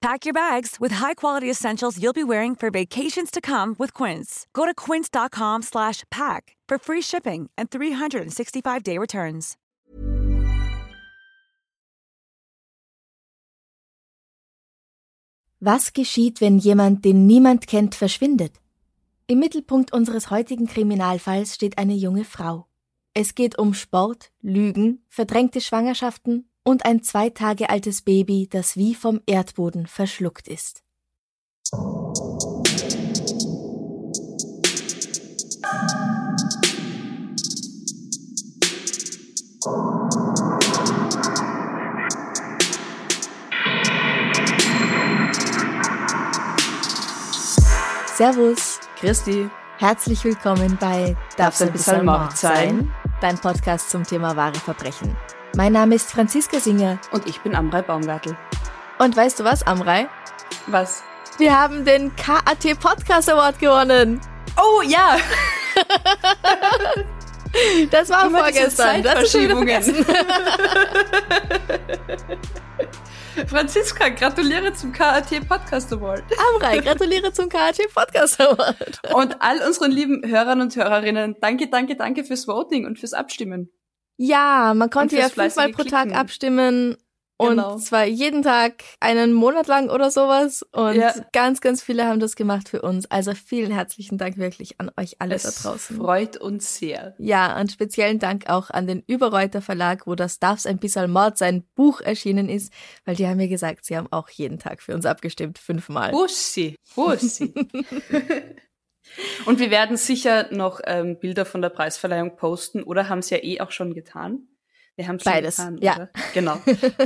Pack your bags with high-quality essentials you'll be wearing for vacations to come with Quince. Go to quince.com/pack for free shipping and 365-day returns. Was geschieht, wenn jemand, den niemand kennt, verschwindet? Im Mittelpunkt unseres heutigen Kriminalfalls steht eine junge Frau. Es geht um Sport, Lügen, verdrängte Schwangerschaften und ein zwei Tage altes Baby, das wie vom Erdboden verschluckt ist. Servus, Christi, herzlich willkommen bei Darf's ein bisschen Mord sein? Dein Podcast zum Thema wahre Verbrechen. Mein Name ist Franziska Singer. und ich bin Amrei Baumgartel. Und weißt du was, Amrei? Was? Wir haben den KAT Podcast Award gewonnen. Oh ja! Das war Immer vorgestern. Das ist schon vergessen. Franziska, gratuliere zum KAT Podcast Award. Amrei, gratuliere zum KAT Podcast Award. Und all unseren lieben Hörern und Hörerinnen, danke, danke, danke fürs Voting und fürs Abstimmen. Ja, man konnte ja fünfmal pro Tag Klicken. abstimmen. Und Genau. zwar jeden Tag einen Monat lang oder sowas. Und Ja. ganz, ganz viele haben das gemacht für uns. Also vielen herzlichen Dank wirklich an euch alle es da draußen. freut uns sehr. Ja, und speziellen Dank auch an den Überreuter Verlag, wo das Darf's ein bisschen Mord sein Buch erschienen ist, weil die haben mir gesagt, sie haben auch jeden Tag für uns abgestimmt, fünfmal. Bussi, Bussi. und wir werden sicher noch ähm, Bilder von der Preisverleihung posten oder haben es ja eh auch schon getan. Wir haben schon Beides, getan, ja. oder? Genau.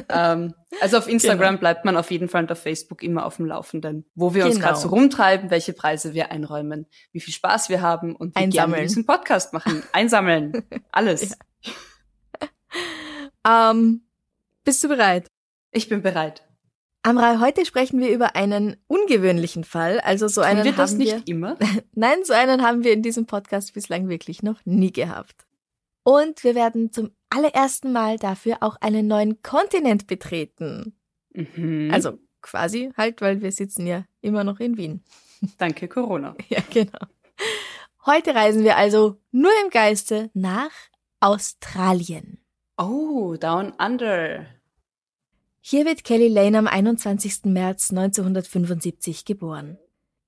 ähm, also auf Instagram bleibt man auf jeden Fall und auf Facebook immer auf dem Laufenden, wo wir uns Genau. gerade so rumtreiben, welche Preise wir einräumen, wie viel Spaß wir haben und wie gerne wir diesen Podcast machen. Einsammeln. Alles. Ähm, bist du bereit? Ich bin bereit. Amrei, heute sprechen wir über einen ungewöhnlichen Fall. Also so Tun einen wir das haben nicht wir. immer? Nein, so einen haben wir in diesem Podcast bislang wirklich noch nie gehabt. Und wir werden zum allerersten Mal dafür auch einen neuen Kontinent betreten. Mhm. Also quasi halt, weil wir sitzen ja immer noch in Wien. danke Corona. Ja, genau. Heute reisen wir also nur im Geiste nach Australien. Oh, Down Under. Hier wird Kelly Lane am 21. März 1975 geboren.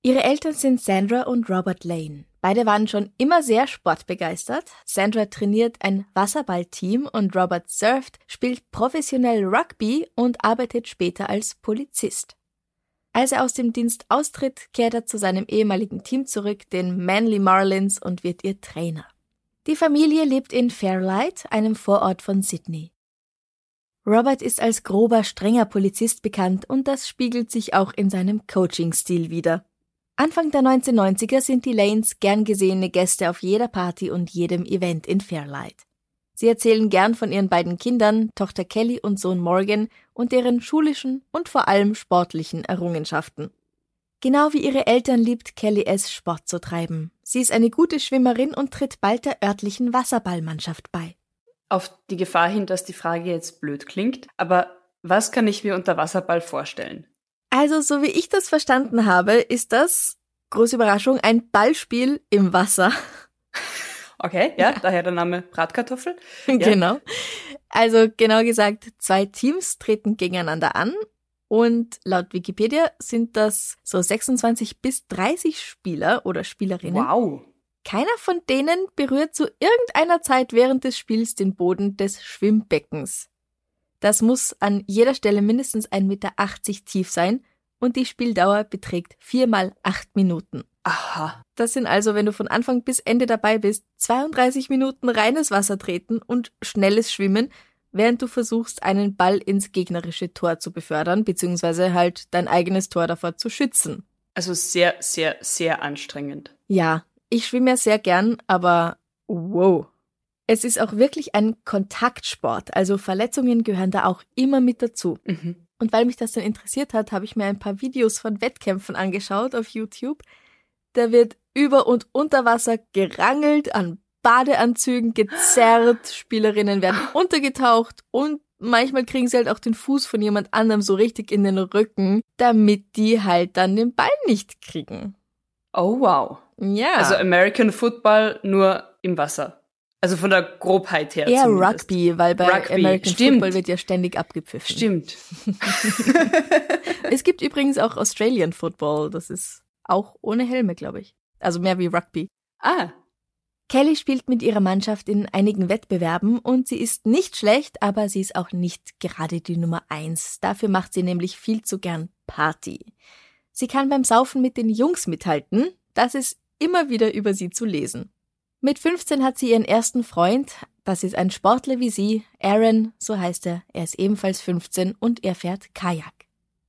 Ihre Eltern sind Sandra und Robert Lane. Beide waren schon immer sehr sportbegeistert. Sandra trainiert ein Wasserballteam und Robert surft, spielt professionell Rugby und arbeitet später als Polizist. Als er aus dem Dienst austritt, kehrt er zu seinem ehemaligen Team zurück, den Manly Marlins, und wird ihr Trainer. Die Familie lebt in Fairlight, einem Vorort von Sydney. Robert ist als grober, strenger Polizist bekannt und das spiegelt sich auch in seinem Coaching-Stil wider. Anfang der 1990er sind die Lanes gern gesehene Gäste auf jeder Party und jedem Event in Fairlight. Sie erzählen gern von ihren beiden Kindern, Tochter Kelly und Sohn Morgan, und deren schulischen und vor allem sportlichen Errungenschaften. Genau wie ihre Eltern liebt Kelly es, Sport zu treiben. Sie ist eine gute Schwimmerin und tritt bald der örtlichen Wasserballmannschaft bei. Auf die Gefahr hin, dass die Frage jetzt blöd klingt, aber was kann ich mir unter Wasserball vorstellen? Also, so wie ich das verstanden habe, ist das, große Überraschung, ein Ballspiel im Wasser. Okay, ja, daher der Name Bratkartoffel. Genau. Also, genau gesagt, zwei Teams treten gegeneinander an und laut Wikipedia sind das so 26 bis 30 Spieler oder Spielerinnen. Wow. Keiner von denen berührt zu irgendeiner Zeit während des Spiels den Boden des Schwimmbeckens. Das muss an jeder Stelle mindestens 1,80 Meter tief sein und die Spieldauer beträgt viermal acht Minuten. Aha. Das sind also, wenn du von Anfang bis Ende dabei bist, 32 Minuten reines Wasser treten und schnelles Schwimmen, während du versuchst, einen Ball ins gegnerische Tor zu befördern, beziehungsweise halt dein eigenes Tor davor zu schützen. Also sehr, sehr, sehr anstrengend. Ja, ich schwimme ja sehr gern, aber wow. Es ist auch wirklich ein Kontaktsport, also Verletzungen gehören da auch immer mit dazu. Mhm. Und weil mich das dann interessiert hat, habe ich mir ein paar Videos von Wettkämpfen angeschaut auf YouTube. Da wird über und unter Wasser gerangelt, an Badeanzügen gezerrt, Spielerinnen werden untergetaucht und manchmal kriegen sie halt auch den Fuß von jemand anderem so richtig in den Rücken, damit die halt dann den Ball nicht kriegen. Oh wow. Ja. Also American Football nur im Wasser. Also von der Grobheit her. Eher zumindest. Rugby, weil bei Rugby. American Stimmt. Football wird ja ständig abgepfiffen. Stimmt. es gibt übrigens auch Australian Football. Das ist auch ohne Helme, glaube ich. Also mehr wie Rugby. Ah. Kelly spielt mit ihrer Mannschaft in einigen Wettbewerben und sie ist nicht schlecht, aber sie ist auch nicht gerade die Nummer eins. Dafür macht sie nämlich viel zu gern Party. Sie kann beim Saufen mit den Jungs mithalten. Das ist immer wieder über sie zu lesen. Mit 15 hat sie ihren ersten Freund, das ist ein Sportler wie sie, Aaron, so heißt er, er ist ebenfalls 15 und er fährt Kajak.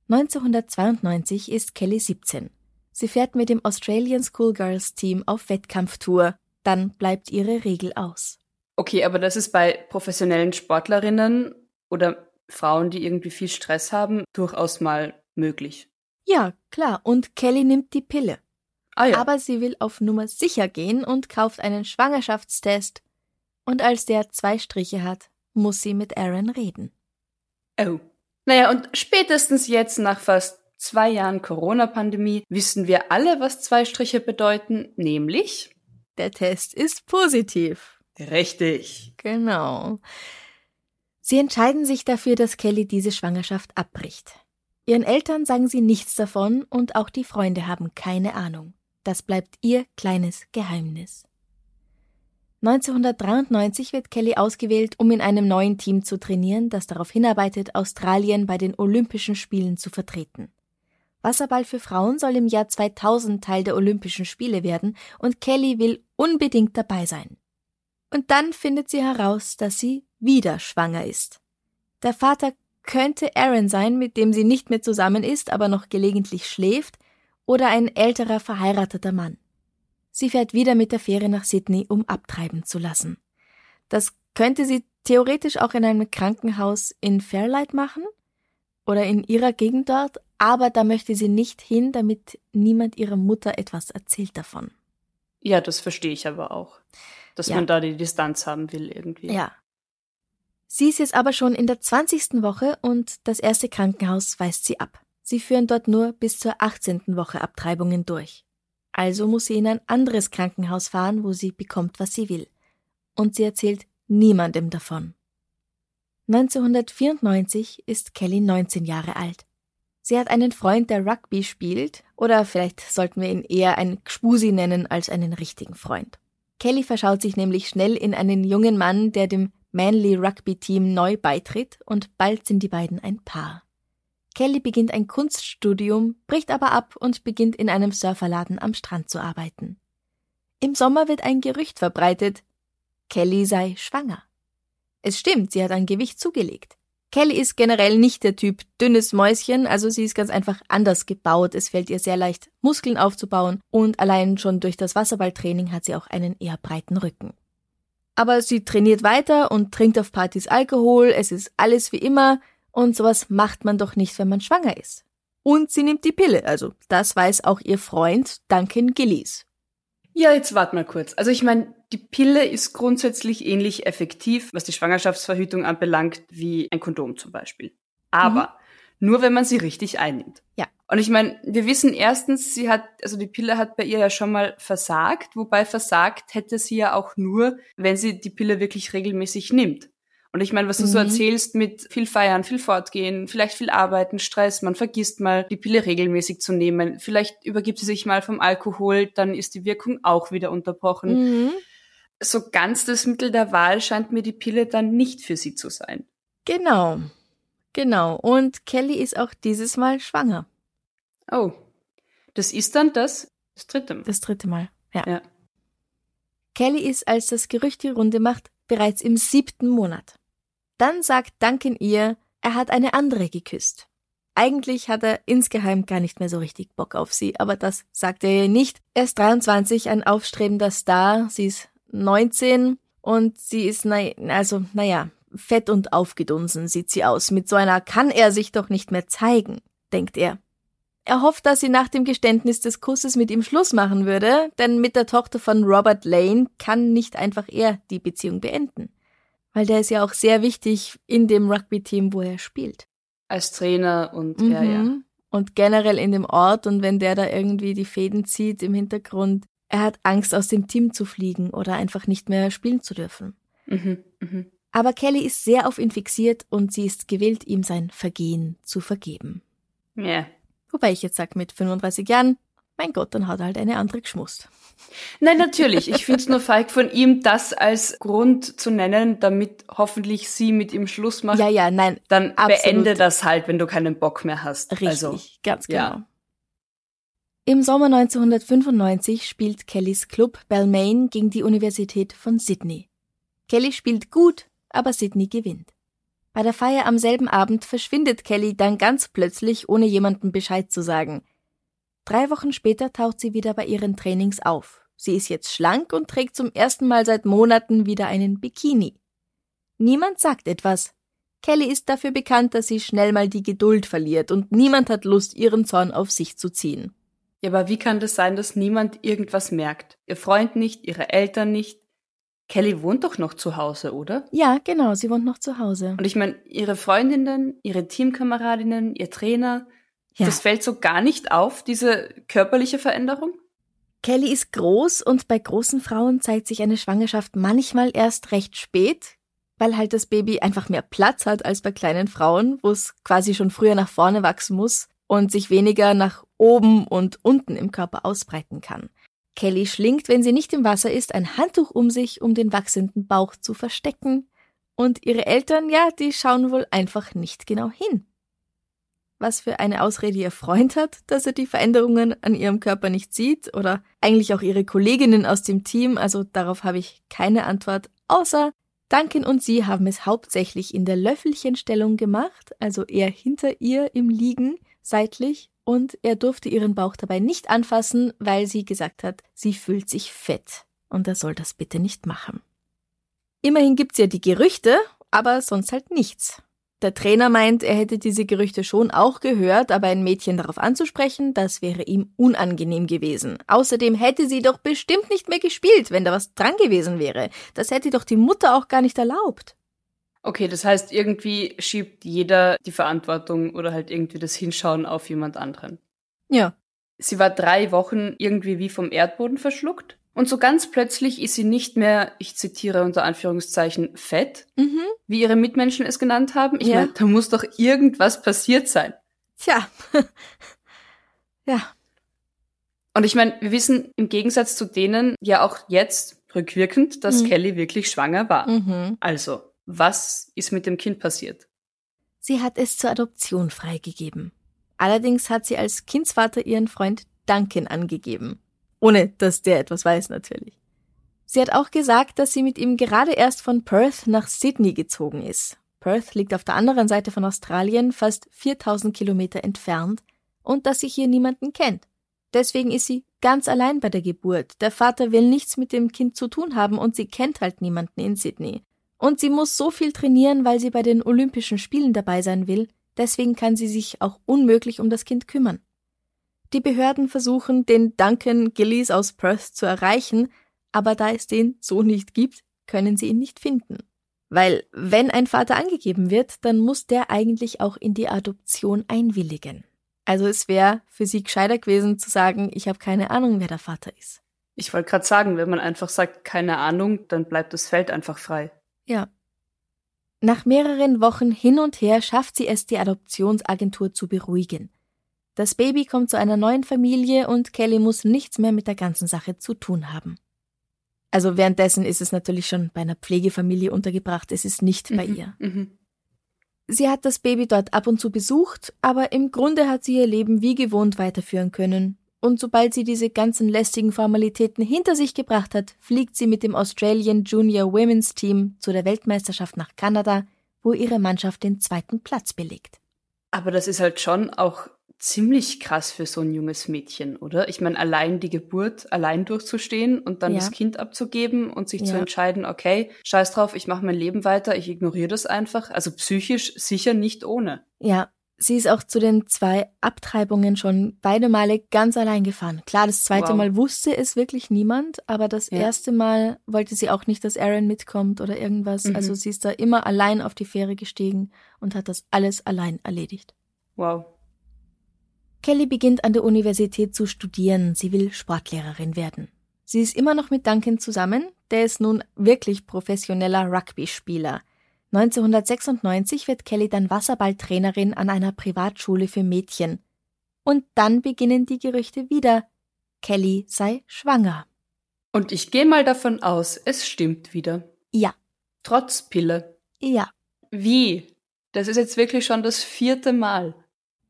1992 ist Kelly 17. Sie fährt mit dem Australian Schoolgirls Team auf Wettkampftour, dann bleibt ihre Regel aus. Okay, aber das ist bei professionellen Sportlerinnen oder Frauen, die irgendwie viel Stress haben, durchaus mal möglich. Ja, klar, und Kelly nimmt die Pille. Ah, ja. Aber sie will auf Nummer sicher gehen und kauft einen Schwangerschaftstest. Und als der zwei Striche hat, muss sie mit Aaron reden. Oh. Naja, und spätestens jetzt nach fast zwei Jahren Corona-Pandemie wissen wir alle, was zwei Striche bedeuten, nämlich der Test ist positiv. Richtig. Genau. Sie entscheiden sich dafür, dass Kelly diese Schwangerschaft abbricht. Ihren Eltern sagen sie nichts davon und auch die Freunde haben keine Ahnung. Das bleibt ihr kleines Geheimnis. 1993 wird Kelly ausgewählt, um in einem neuen Team zu trainieren, das darauf hinarbeitet, Australien bei den Olympischen Spielen zu vertreten. Wasserball für Frauen soll im Jahr 2000 Teil der Olympischen Spiele werden und Kelly will unbedingt dabei sein. Und dann findet sie heraus, dass sie wieder schwanger ist. Der Vater könnte Aaron sein, mit dem sie nicht mehr zusammen ist, aber noch gelegentlich schläft, oder ein älterer verheirateter Mann. Sie fährt wieder mit der Fähre nach Sydney, um abtreiben zu lassen. Das könnte sie theoretisch auch in einem Krankenhaus in Fairlight machen oder in ihrer Gegend dort, aber da möchte sie nicht hin, damit niemand ihrer Mutter etwas erzählt davon. Ja, das verstehe ich aber auch. Dass ja. man da die Distanz haben will irgendwie. Ja. Sie ist jetzt aber schon in der 20. Woche und das erste Krankenhaus weist sie ab. Sie führen dort nur bis zur 18. Woche Abtreibungen durch. Also muss sie in ein anderes Krankenhaus fahren, wo sie bekommt, was sie will. Und sie erzählt niemandem davon. 1994 ist Kelly 19 Jahre alt. Sie hat einen Freund, der Rugby spielt, oder vielleicht sollten wir ihn eher einen Gspusi nennen als einen richtigen Freund. Kelly verschaut sich nämlich schnell in einen jungen Mann, der dem Manly Rugby Team neu beitritt, und bald sind die beiden ein Paar. Kelly beginnt ein Kunststudium, bricht aber ab und beginnt in einem Surferladen am Strand zu arbeiten. Im Sommer wird ein Gerücht verbreitet, Kelly sei schwanger. Es stimmt, sie hat an Gewicht zugelegt. Kelly ist generell nicht der Typ dünnes Mäuschen, also sie ist ganz einfach anders gebaut. Es fällt ihr sehr leicht, Muskeln aufzubauen und allein schon durch das Wasserballtraining hat sie auch einen eher breiten Rücken. Aber sie trainiert weiter und trinkt auf Partys Alkohol, es ist alles wie immer, und sowas macht man doch nicht, wenn man schwanger ist. Und sie nimmt die Pille, also das weiß auch ihr Freund Duncan Gillies. Ja, jetzt wart mal kurz. Also ich meine, die Pille ist grundsätzlich ähnlich effektiv, was die Schwangerschaftsverhütung anbelangt, wie ein Kondom zum Beispiel. Aber mhm. nur wenn man sie richtig einnimmt. Ja. Und ich meine, wir wissen erstens, sie hat, also die Pille hat bei ihr ja schon mal versagt, wobei versagt hätte sie ja auch nur, wenn sie die Pille wirklich regelmäßig nimmt. Und ich meine, was du mhm. so erzählst mit viel feiern, viel fortgehen, vielleicht viel arbeiten, Stress, man vergisst mal, die Pille regelmäßig zu nehmen. Vielleicht übergibt sie sich mal vom Alkohol, dann ist die Wirkung auch wieder unterbrochen. Mhm. So ganz das Mittel der Wahl scheint mir die Pille dann nicht für sie zu sein. Genau. Genau. Und Kelly ist auch dieses Mal schwanger. Oh. Das ist dann das, das dritte Mal. Das dritte Mal, ja. ja. Kelly ist, als das Gerücht die Runde macht, bereits im siebten Monat. Dann sagt Duncan ihr, er hat eine andere geküsst. Eigentlich hat er insgeheim gar nicht mehr so richtig Bock auf sie, aber das sagt er ihr nicht. Er ist 23, ein aufstrebender Star, sie ist 19 Und sie ist, na, also, naja, fett und aufgedunsen sieht sie aus. Mit so einer kann er sich doch nicht mehr zeigen, denkt er. Er hofft, dass sie nach dem Geständnis des Kusses mit ihm Schluss machen würde, denn mit der Tochter von Robert Lane kann nicht einfach er die Beziehung beenden. Weil der ist ja auch sehr wichtig in dem Rugby-Team, wo er spielt. Als Trainer und mhm. ja, ja. Und generell in dem Ort und wenn der da irgendwie die Fäden zieht im Hintergrund, er hat Angst, aus dem Team zu fliegen oder einfach nicht mehr spielen zu dürfen. Mhm, mhm. Aber Kelly ist sehr auf ihn fixiert und sie ist gewillt, ihm sein Vergehen zu vergeben. Ja. Wobei ich jetzt sag, mit 35 Jahren, mein Gott, dann hat er halt eine andere geschmust. Nein, natürlich. Ich finde es nur feig von ihm, das als Grund zu nennen, damit hoffentlich sie mit ihm Schluss macht. Ja, ja, nein. Dann absolut. beende das halt, wenn du keinen Bock mehr hast. Richtig, also, ganz genau. Ja. Im Sommer 1995 spielt Kellys Club Balmain gegen die Universität von Sydney. Kelly spielt gut, aber Sydney gewinnt. Bei der Feier am selben Abend verschwindet Kelly dann ganz plötzlich, ohne jemandem Bescheid zu sagen. Drei Wochen später taucht sie wieder bei ihren Trainings auf. Sie ist jetzt schlank und trägt zum ersten Mal seit Monaten wieder einen Bikini. Niemand sagt etwas. Kelly ist dafür bekannt, dass sie schnell mal die Geduld verliert und niemand hat Lust, ihren Zorn auf sich zu ziehen. Ja, aber wie kann das sein, dass niemand irgendwas merkt? Ihr Freund nicht, ihre Eltern nicht, Kelly wohnt doch noch zu Hause, oder? Ja, genau, sie wohnt noch zu Hause. Und ich meine, ihre Freundinnen, ihre Teamkameradinnen, ihr Trainer, ja. das fällt so gar nicht auf, diese körperliche Veränderung? Kelly ist groß und bei großen Frauen zeigt sich eine Schwangerschaft manchmal erst recht spät, weil halt das Baby einfach mehr Platz hat als bei kleinen Frauen, wo es quasi schon früher nach vorne wachsen muss und sich weniger nach oben und unten im Körper ausbreiten kann. Kelly schlingt, wenn sie nicht im Wasser ist, ein Handtuch um sich, um den wachsenden Bauch zu verstecken. Und ihre Eltern, ja, die schauen wohl einfach nicht genau hin. Was für eine Ausrede ihr Freund hat, dass er die Veränderungen an ihrem Körper nicht sieht, oder eigentlich auch ihre Kolleginnen aus dem Team, also darauf habe ich keine Antwort, außer Duncan und sie haben es hauptsächlich in der Löffelchenstellung gemacht, also eher hinter ihr im Liegen, seitlich, und er durfte ihren Bauch dabei nicht anfassen, weil sie gesagt hat, sie fühlt sich fett und er soll das bitte nicht machen. Immerhin gibt's ja die Gerüchte, aber sonst halt nichts. Der Trainer meint, er hätte diese Gerüchte schon auch gehört, aber ein Mädchen darauf anzusprechen, das wäre ihm unangenehm gewesen. Außerdem hätte sie doch bestimmt nicht mehr gespielt, wenn da was dran gewesen wäre. Das hätte doch die Mutter auch gar nicht erlaubt. Okay, das heißt, irgendwie schiebt jeder die Verantwortung oder halt irgendwie das Hinschauen auf jemand anderen. Ja. Sie war drei Wochen irgendwie wie vom Erdboden verschluckt. Und so ganz plötzlich ist sie nicht mehr, ich zitiere unter Anführungszeichen, fett, mhm. wie ihre Mitmenschen es genannt haben. Ich ja. meine, da muss doch irgendwas passiert sein. Tja. ja. Und ich meine, wir wissen im Gegensatz zu denen ja auch jetzt rückwirkend, dass mhm. Kelly wirklich schwanger war. Mhm. Also, was ist mit dem Kind passiert? Sie hat es zur Adoption freigegeben. Allerdings hat sie als Kindsvater ihren Freund Duncan angegeben. Ohne dass der etwas weiß natürlich. Sie hat auch gesagt, dass sie mit ihm gerade erst von Perth nach Sydney gezogen ist. Perth liegt auf der anderen Seite von Australien, fast 4000 Kilometer entfernt, und dass sie hier niemanden kennt. Deswegen ist sie ganz allein bei der Geburt. Der Vater will nichts mit dem Kind zu tun haben und sie kennt halt niemanden in Sydney. Und sie muss so viel trainieren, weil sie bei den Olympischen Spielen dabei sein will, deswegen kann sie sich auch unmöglich um das Kind kümmern. Die Behörden versuchen, den Duncan Gillies aus Perth zu erreichen, aber da es den so nicht gibt, können sie ihn nicht finden. Weil wenn ein Vater angegeben wird, dann muss der eigentlich auch in die Adoption einwilligen. Also es wäre für sie gescheiter gewesen zu sagen, ich habe keine Ahnung, wer der Vater ist. Ich wollte gerade sagen, wenn man einfach sagt, keine Ahnung, dann bleibt das Feld einfach frei. Ja. Nach mehreren Wochen hin und her schafft sie es, die Adoptionsagentur zu beruhigen. Das Baby kommt zu einer neuen Familie und Kelly muss nichts mehr mit der ganzen Sache zu tun haben. Also währenddessen ist es natürlich schon bei einer Pflegefamilie untergebracht, es ist nicht bei mhm, ihr. Mhm. Sie hat das Baby dort ab und zu besucht, aber im Grunde hat sie ihr Leben wie gewohnt weiterführen können und sobald sie diese ganzen lästigen Formalitäten hinter sich gebracht hat, fliegt sie mit dem Australian Junior Women's Team zu der Weltmeisterschaft nach Kanada, wo ihre Mannschaft den zweiten Platz belegt. Aber das ist halt schon auch ziemlich krass für so ein junges Mädchen, oder? Ich meine, allein die Geburt allein durchzustehen und dann Ja. das Kind abzugeben und sich zu Ja. entscheiden, okay, scheiß drauf, ich mache mein Leben weiter, ich ignoriere das einfach. Also psychisch sicher nicht ohne. Ja, sie ist auch zu den zwei Abtreibungen schon beide Male ganz allein gefahren. Klar, das zweite Wow. Mal wusste es wirklich niemand, aber das Ja. erste Mal wollte sie auch nicht, dass Aaron mitkommt oder irgendwas. Mhm. Also sie ist da immer allein auf die Fähre gestiegen und hat das alles allein erledigt. Wow. Kelly beginnt an der Universität zu studieren. Sie will Sportlehrerin werden. Sie ist immer noch mit Duncan zusammen. Der ist nun wirklich professioneller Rugby-Spieler. 1996 wird Kelly dann Wasserballtrainerin an einer Privatschule für Mädchen. Und dann beginnen die Gerüchte wieder. Kelly sei schwanger. Und ich gehe mal davon aus, es stimmt wieder. Ja, Trotz Pille. ja. Wie? Das ist jetzt wirklich schon das vierte Mal.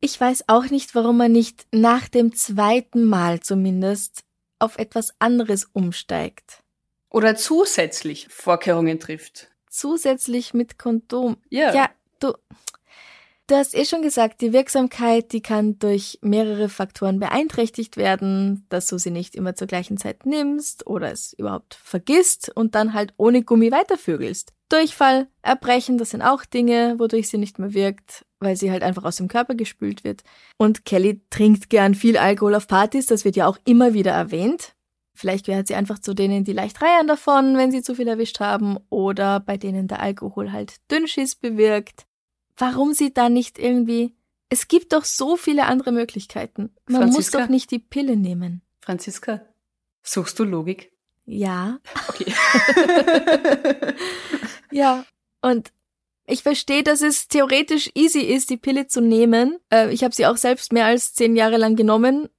Ich weiß auch nicht, warum man nicht nach dem zweiten Mal zumindest auf etwas anderes umsteigt. Oder zusätzlich Vorkehrungen trifft. Zusätzlich mit Kondom. Ja. Ja, du, du hast eh schon gesagt, die Wirksamkeit, die kann durch mehrere Faktoren beeinträchtigt werden, dass du sie nicht immer zur gleichen Zeit nimmst oder es überhaupt vergisst und dann halt ohne Gummi weitervögelst. Durchfall, Erbrechen, das sind auch Dinge, wodurch sie nicht mehr wirkt, weil sie halt einfach aus dem Körper gespült wird. Und Kelly trinkt gern viel Alkohol auf Partys, das wird ja auch immer wieder erwähnt. Vielleicht gehört sie einfach zu denen, die leicht reiern davon, wenn sie zu viel erwischt haben, oder bei denen der Alkohol halt Dünnschiss bewirkt. Warum sie da nicht irgendwie. Es gibt doch so viele andere Möglichkeiten. Man muss Franziska? doch nicht die Pille nehmen. Franziska, suchst du Logik? Ja. Okay. Ja. Und ich verstehe, dass es theoretisch easy ist, die Pille zu nehmen. Äh, ich habe sie auch selbst mehr als zehn Jahre lang genommen.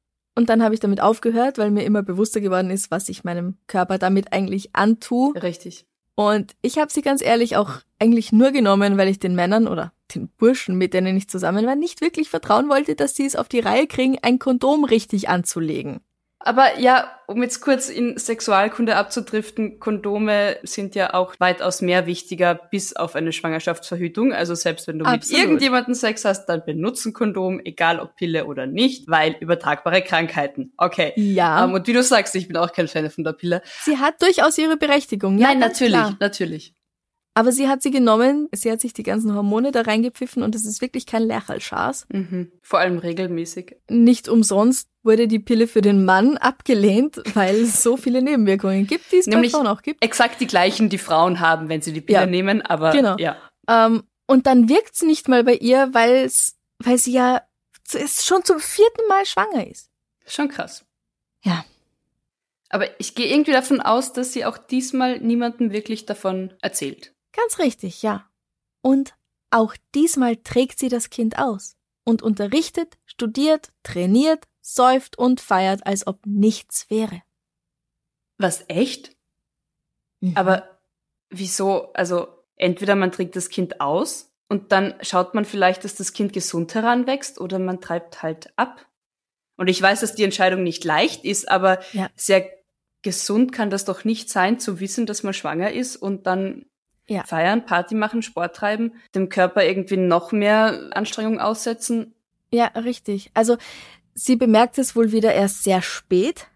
Und dann habe ich damit aufgehört, weil mir immer bewusster geworden ist, was ich meinem Körper damit eigentlich antue. Richtig. Und ich habe sie ganz ehrlich auch eigentlich nur genommen, weil ich den Männern oder den Burschen, mit denen ich zusammen war, nicht wirklich vertrauen wollte, dass sie es auf die Reihe kriegen, ein Kondom richtig anzulegen. Aber ja, um jetzt kurz in Sexualkunde abzudriften, Kondome sind ja auch weitaus mehr wichtiger bis auf eine Schwangerschaftsverhütung. Also selbst wenn du Absolut. mit irgendjemandem Sex hast, dann benutze ein Kondom, egal ob Pille oder nicht, weil übertragbare Krankheiten. Okay. Ja, Ähm, und wie du sagst, ich bin auch kein Fan von der Pille. sie hat durchaus ihre Berechtigung. Ja, Nein, natürlich, Klar. natürlich. Aber sie hat sie genommen, sie hat sich die ganzen Hormone da reingepfiffen und es ist wirklich kein Lerchalschaß. Mhm. Vor allem regelmäßig. Nicht umsonst wurde die Pille für den Mann abgelehnt, weil es so viele Nebenwirkungen gibt, die es bei Nämlich- Frauen auch gibt. Exakt die gleichen, die Frauen haben, wenn sie die Pille Ja. nehmen, aber Genau. ja. Ähm, und dann wirkt's nicht mal bei ihr, weil's, weil sie ja schon zum vierten Mal schwanger ist. Schon krass. Ja. Aber ich gehe irgendwie davon aus, dass sie auch diesmal niemandem wirklich davon erzählt. Ganz richtig, ja. Und auch diesmal trägt sie das Kind aus und unterrichtet, studiert, trainiert, säuft und feiert, als ob nichts wäre. Was echt? Mhm. Aber wieso? Also entweder man trägt das Kind aus und dann schaut man vielleicht, dass das Kind gesund heranwächst oder man treibt halt ab. Und ich weiß, dass die Entscheidung nicht leicht ist, aber Ja. sehr gesund kann das doch nicht sein, zu wissen, dass man schwanger ist und dann Ja. feiern, Party machen, Sport treiben, dem Körper irgendwie noch mehr Anstrengung aussetzen. Ja, richtig. Also sie bemerkt es wohl wieder erst sehr spät,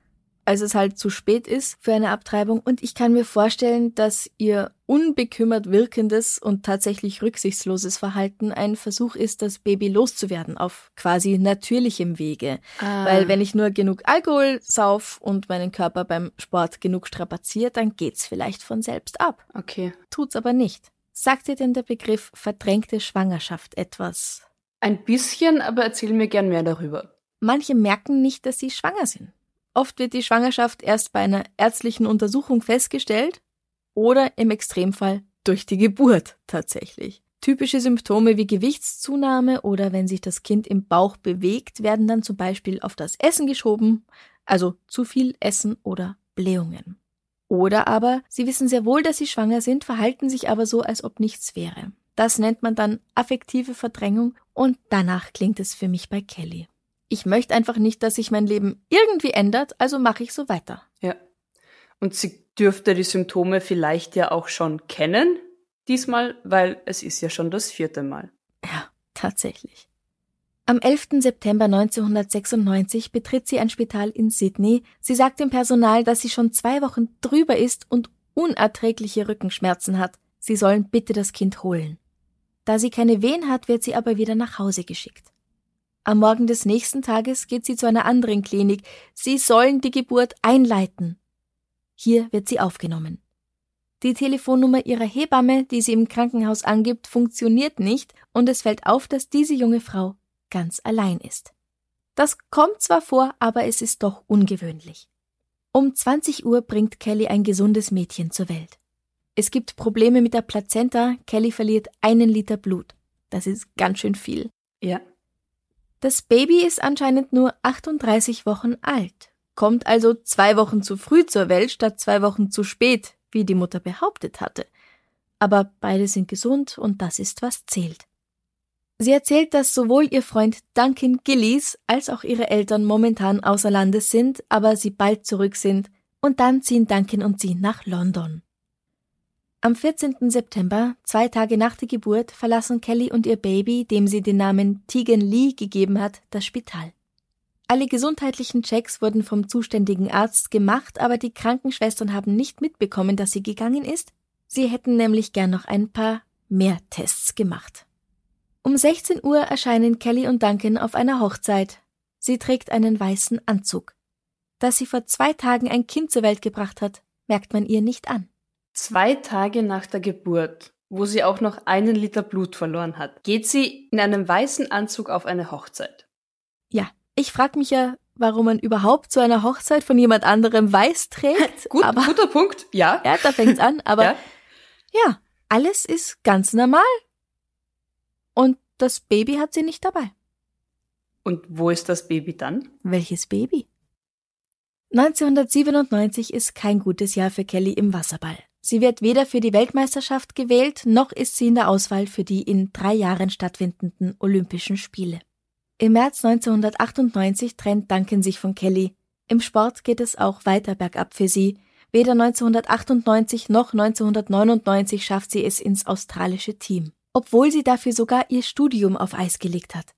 als es halt zu spät ist für eine Abtreibung. Und ich kann mir vorstellen, dass ihr unbekümmert wirkendes und tatsächlich rücksichtsloses Verhalten ein Versuch ist, das Baby loszuwerden auf quasi natürlichem Wege. Weil wenn ich nur genug Alkohol sauf und meinen Körper beim Sport genug strapaziere, dann geht's vielleicht von selbst ab. Okay. Tut's aber nicht. Sagt dir denn der Begriff verdrängte Schwangerschaft etwas? Ein bisschen, aber erzähl mir gern mehr darüber. Manche merken nicht, dass sie schwanger sind. Oft wird die Schwangerschaft erst bei einer ärztlichen Untersuchung festgestellt oder im Extremfall durch die Geburt tatsächlich. Typische Symptome wie Gewichtszunahme oder wenn sich das Kind im Bauch bewegt, werden dann zum Beispiel auf das Essen geschoben, also zu viel Essen oder Blähungen. Oder aber sie wissen sehr wohl, dass sie schwanger sind, verhalten sich aber so, als ob nichts wäre. Das nennt man dann affektive Verdrängung und danach klingt es für mich bei Kelly. Ich möchte einfach nicht, dass sich mein Leben irgendwie ändert, also mache ich so weiter. Ja. Und sie dürfte die Symptome vielleicht ja auch schon kennen, diesmal, weil es ist ja schon das vierte Mal. Ja, tatsächlich. Am 11. September 1996 betritt sie ein Spital in Sydney. Sie sagt dem Personal, dass sie schon zwei Wochen drüber ist und unerträgliche Rückenschmerzen hat. Sie sollen bitte das Kind holen. Da sie keine Wehen hat, wird sie aber wieder nach Hause geschickt. Am Morgen des nächsten Tages geht sie zu einer anderen Klinik. Sie sollen die Geburt einleiten. Hier wird sie aufgenommen. Die Telefonnummer ihrer Hebamme, die sie im Krankenhaus angibt, funktioniert nicht und es fällt auf, dass diese junge Frau ganz allein ist. Das kommt zwar vor, aber es ist doch ungewöhnlich. Um 20 Uhr bringt Kelly ein gesundes Mädchen zur Welt. Es gibt Probleme mit der Plazenta, Kelly verliert einen Liter Blut. Das ist ganz schön viel. Ja. Das Baby ist anscheinend nur 38 Wochen alt, kommt also zwei Wochen zu früh zur Welt statt zwei Wochen zu spät, wie die Mutter behauptet hatte. Aber beide sind gesund und das ist, was zählt. Sie erzählt, dass sowohl ihr Freund Duncan Gillies als auch ihre Eltern momentan außer Landes sind, aber sie bald zurück sind, und dann ziehen Duncan und sie nach London. Am 14. September, zwei Tage nach der Geburt, verlassen Kelly und ihr Baby, dem sie den Namen Tegan Lee gegeben hat, das Spital. Alle gesundheitlichen Checks wurden vom zuständigen Arzt gemacht, aber die Krankenschwestern haben nicht mitbekommen, dass sie gegangen ist. Sie hätten nämlich gern noch ein paar mehr Tests gemacht. Um 16 Uhr erscheinen Kelly und Duncan auf einer Hochzeit. Sie trägt einen weißen Anzug. Dass sie vor zwei Tagen ein Kind zur Welt gebracht hat, merkt man ihr nicht an. Zwei Tage nach der Geburt, wo sie auch noch einen Liter Blut verloren hat, geht sie in einem weißen Anzug auf eine Hochzeit. Ja, ich frage mich ja, warum man überhaupt zu einer Hochzeit von jemand anderem weiß trägt. Gut, aber, guter Punkt, ja. Ja, da fängt's an, aber ja. ja, alles ist ganz normal und das Baby hat sie nicht dabei. Und wo ist das Baby dann? Welches Baby? 1997 ist kein gutes Jahr für Kelly im Wasserball. Sie wird weder für die Weltmeisterschaft gewählt, noch ist sie in der Auswahl für die in drei Jahren stattfindenden Olympischen Spiele. Im März 1998 trennt Duncan sich von Kelly. Im Sport geht es auch weiter bergab für sie. Weder 1998 noch 1999 schafft sie es ins australische Team obwohl sie dafür sogar ihr Studium auf Eis gelegt hat.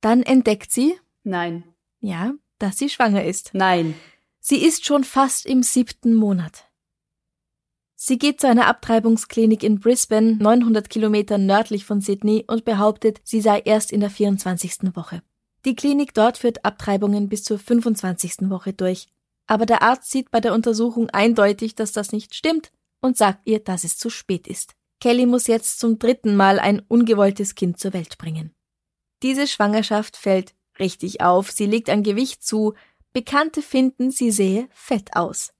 Dann entdeckt sie, nein, ja, dass sie schwanger ist. Nein. Sie ist schon fast im siebten Monat. Sie geht zu einer Abtreibungsklinik in Brisbane, 900 Kilometer nördlich von Sydney, und behauptet, sie sei erst in der 24. Woche. Die Klinik dort führt Abtreibungen bis zur 25. Woche durch. Aber der Arzt sieht bei der Untersuchung eindeutig, dass das nicht stimmt und sagt ihr, dass es zu spät ist. Kelly muss jetzt zum dritten Mal ein ungewolltes Kind zur Welt bringen. Diese Schwangerschaft fällt richtig auf, sie legt an Gewicht zu, Bekannte finden, sie sehe fett aus.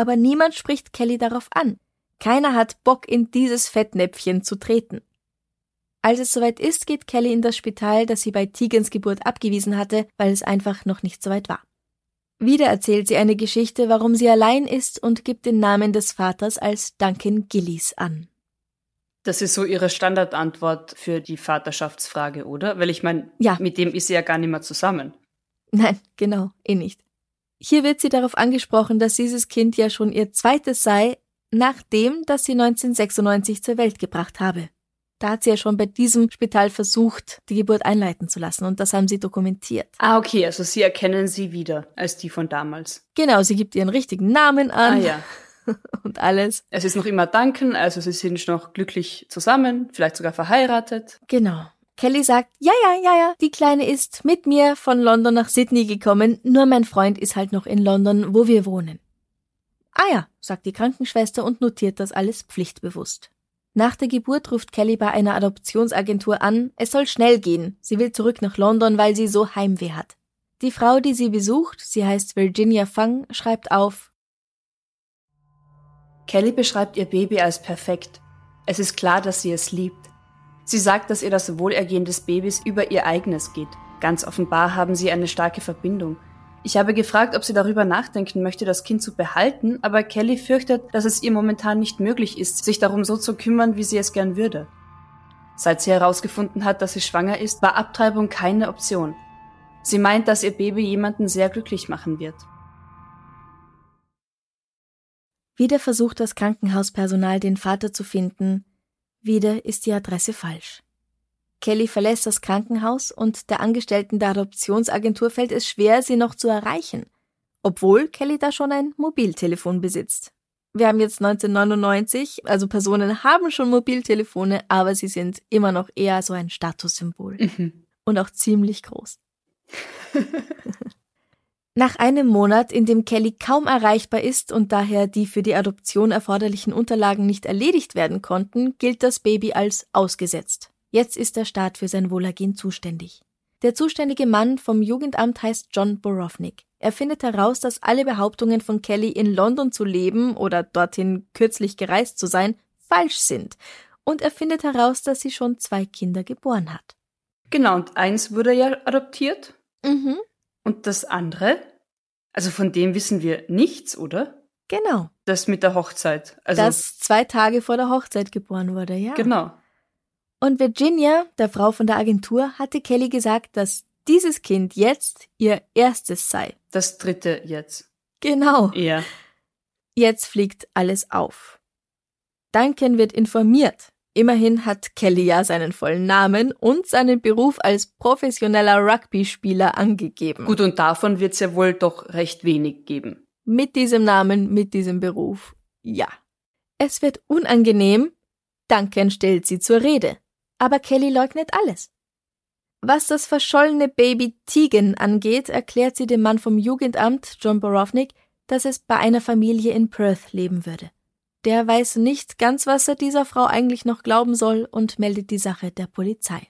Aber niemand spricht Kelly darauf an. Keiner hat Bock, in dieses Fettnäpfchen zu treten. Als es soweit ist, geht Kelly in das Spital, das sie bei Tigans Geburt abgewiesen hatte, weil es einfach noch nicht soweit war. Wieder erzählt sie eine Geschichte, warum sie allein ist und gibt den Namen des Vaters als Duncan Gillies an. Das ist so ihre Standardantwort für die Vaterschaftsfrage, oder? Weil ich meine, ja. mit dem ist sie ja gar nicht mehr zusammen. Nein, genau, eh nicht. Hier wird sie darauf angesprochen, dass dieses Kind ja schon ihr zweites sei, nachdem, dass sie 1996 zur Welt gebracht habe. Da hat sie ja schon bei diesem Spital versucht, die Geburt einleiten zu lassen und das haben sie dokumentiert. Ah, okay, also sie erkennen sie wieder als die von damals. Genau, sie gibt ihren richtigen Namen an. Ah ja. und alles. Es ist noch immer Danken, also sie sind noch glücklich zusammen, vielleicht sogar verheiratet. Genau. Kelly sagt, ja, ja, ja, ja, die Kleine ist mit mir von London nach Sydney gekommen, nur mein Freund ist halt noch in London, wo wir wohnen. Ah ja, sagt die Krankenschwester und notiert das alles pflichtbewusst. Nach der Geburt ruft Kelly bei einer Adoptionsagentur an, es soll schnell gehen, sie will zurück nach London, weil sie so Heimweh hat. Die Frau, die sie besucht, sie heißt Virginia Fang, schreibt auf, Kelly beschreibt ihr Baby als perfekt. Es ist klar, dass sie es liebt. Sie sagt, dass ihr das Wohlergehen des Babys über ihr eigenes geht. Ganz offenbar haben sie eine starke Verbindung. Ich habe gefragt, ob sie darüber nachdenken möchte, das Kind zu behalten, aber Kelly fürchtet, dass es ihr momentan nicht möglich ist, sich darum so zu kümmern, wie sie es gern würde. Seit sie herausgefunden hat, dass sie schwanger ist, war Abtreibung keine Option. Sie meint, dass ihr Baby jemanden sehr glücklich machen wird. Wieder versucht das Krankenhauspersonal den Vater zu finden, wieder ist die Adresse falsch. Kelly verlässt das Krankenhaus und der Angestellten der Adoptionsagentur fällt es schwer, sie noch zu erreichen, obwohl Kelly da schon ein Mobiltelefon besitzt. Wir haben jetzt 1999, also Personen haben schon Mobiltelefone, aber sie sind immer noch eher so ein Statussymbol. Mhm. Und auch ziemlich groß. Nach einem Monat, in dem Kelly kaum erreichbar ist und daher die für die Adoption erforderlichen Unterlagen nicht erledigt werden konnten, gilt das Baby als ausgesetzt. Jetzt ist der Staat für sein Wohlergehen zuständig. Der zuständige Mann vom Jugendamt heißt John Borownik. Er findet heraus, dass alle Behauptungen von Kelly in London zu leben oder dorthin kürzlich gereist zu sein, falsch sind. Und er findet heraus, dass sie schon zwei Kinder geboren hat. Genau, und eins wurde ja adoptiert. Mhm. Und das andere? Also von dem wissen wir nichts, oder? Genau. Das mit der Hochzeit. Also das zwei Tage vor der Hochzeit geboren wurde, ja. Genau. Und Virginia, der Frau von der Agentur, hatte Kelly gesagt, dass dieses Kind jetzt ihr erstes sei. Das dritte jetzt. Genau. Ja. Jetzt fliegt alles auf. Duncan wird informiert. Immerhin hat Kelly ja seinen vollen Namen und seinen Beruf als professioneller Rugby-Spieler angegeben. Gut, und davon wird es ja wohl doch recht wenig geben. Mit diesem Namen, mit diesem Beruf, ja. Es wird unangenehm. Duncan stellt sie zur Rede aber Kelly leugnet alles. Was das verschollene Baby Tegan angeht, erklärt sie dem Mann vom Jugendamt, John Borownik, dass es bei einer Familie in Perth leben würde. Der weiß nicht ganz, was er dieser Frau eigentlich noch glauben soll und meldet die Sache der Polizei.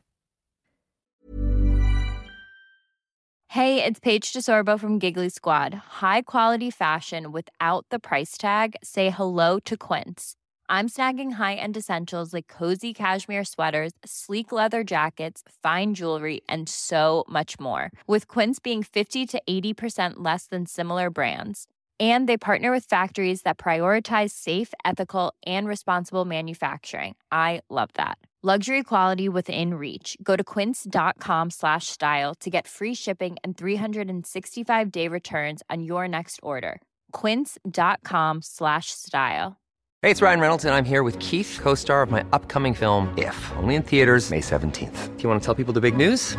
Hey, it's Paige DeSorbo from Giggly Squad. High quality fashion without the price tag. Say hello to Quince. I'm snagging high-end essentials like cozy cashmere sweaters, sleek leather jackets, fine jewelry, and so much more. With Quince being 50 to 80% less than similar brands. And they partner with factories that prioritize safe, ethical, and responsible manufacturing. I love that. Luxury quality within reach. Go to quince.com slash style to get free shipping and 365-day returns on your next order. quince.com slash style. Hey, it's Ryan Reynolds, and I'm here with Keith, co star of my upcoming film, If, only in theaters, May 17th. Do you want to tell people the big news?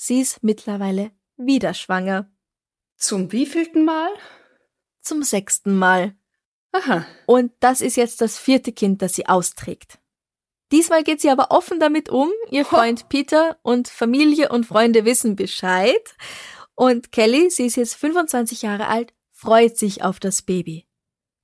Sie ist mittlerweile wieder schwanger. Zum wievielten Mal? Zum sechsten Mal. Aha. Und das ist jetzt das vierte Kind, das sie austrägt. Diesmal geht sie aber offen damit um. Ihr Freund Peter und Familie und Freunde wissen Bescheid. Und Kelly, sie ist jetzt 25 Jahre alt, freut sich auf das Baby.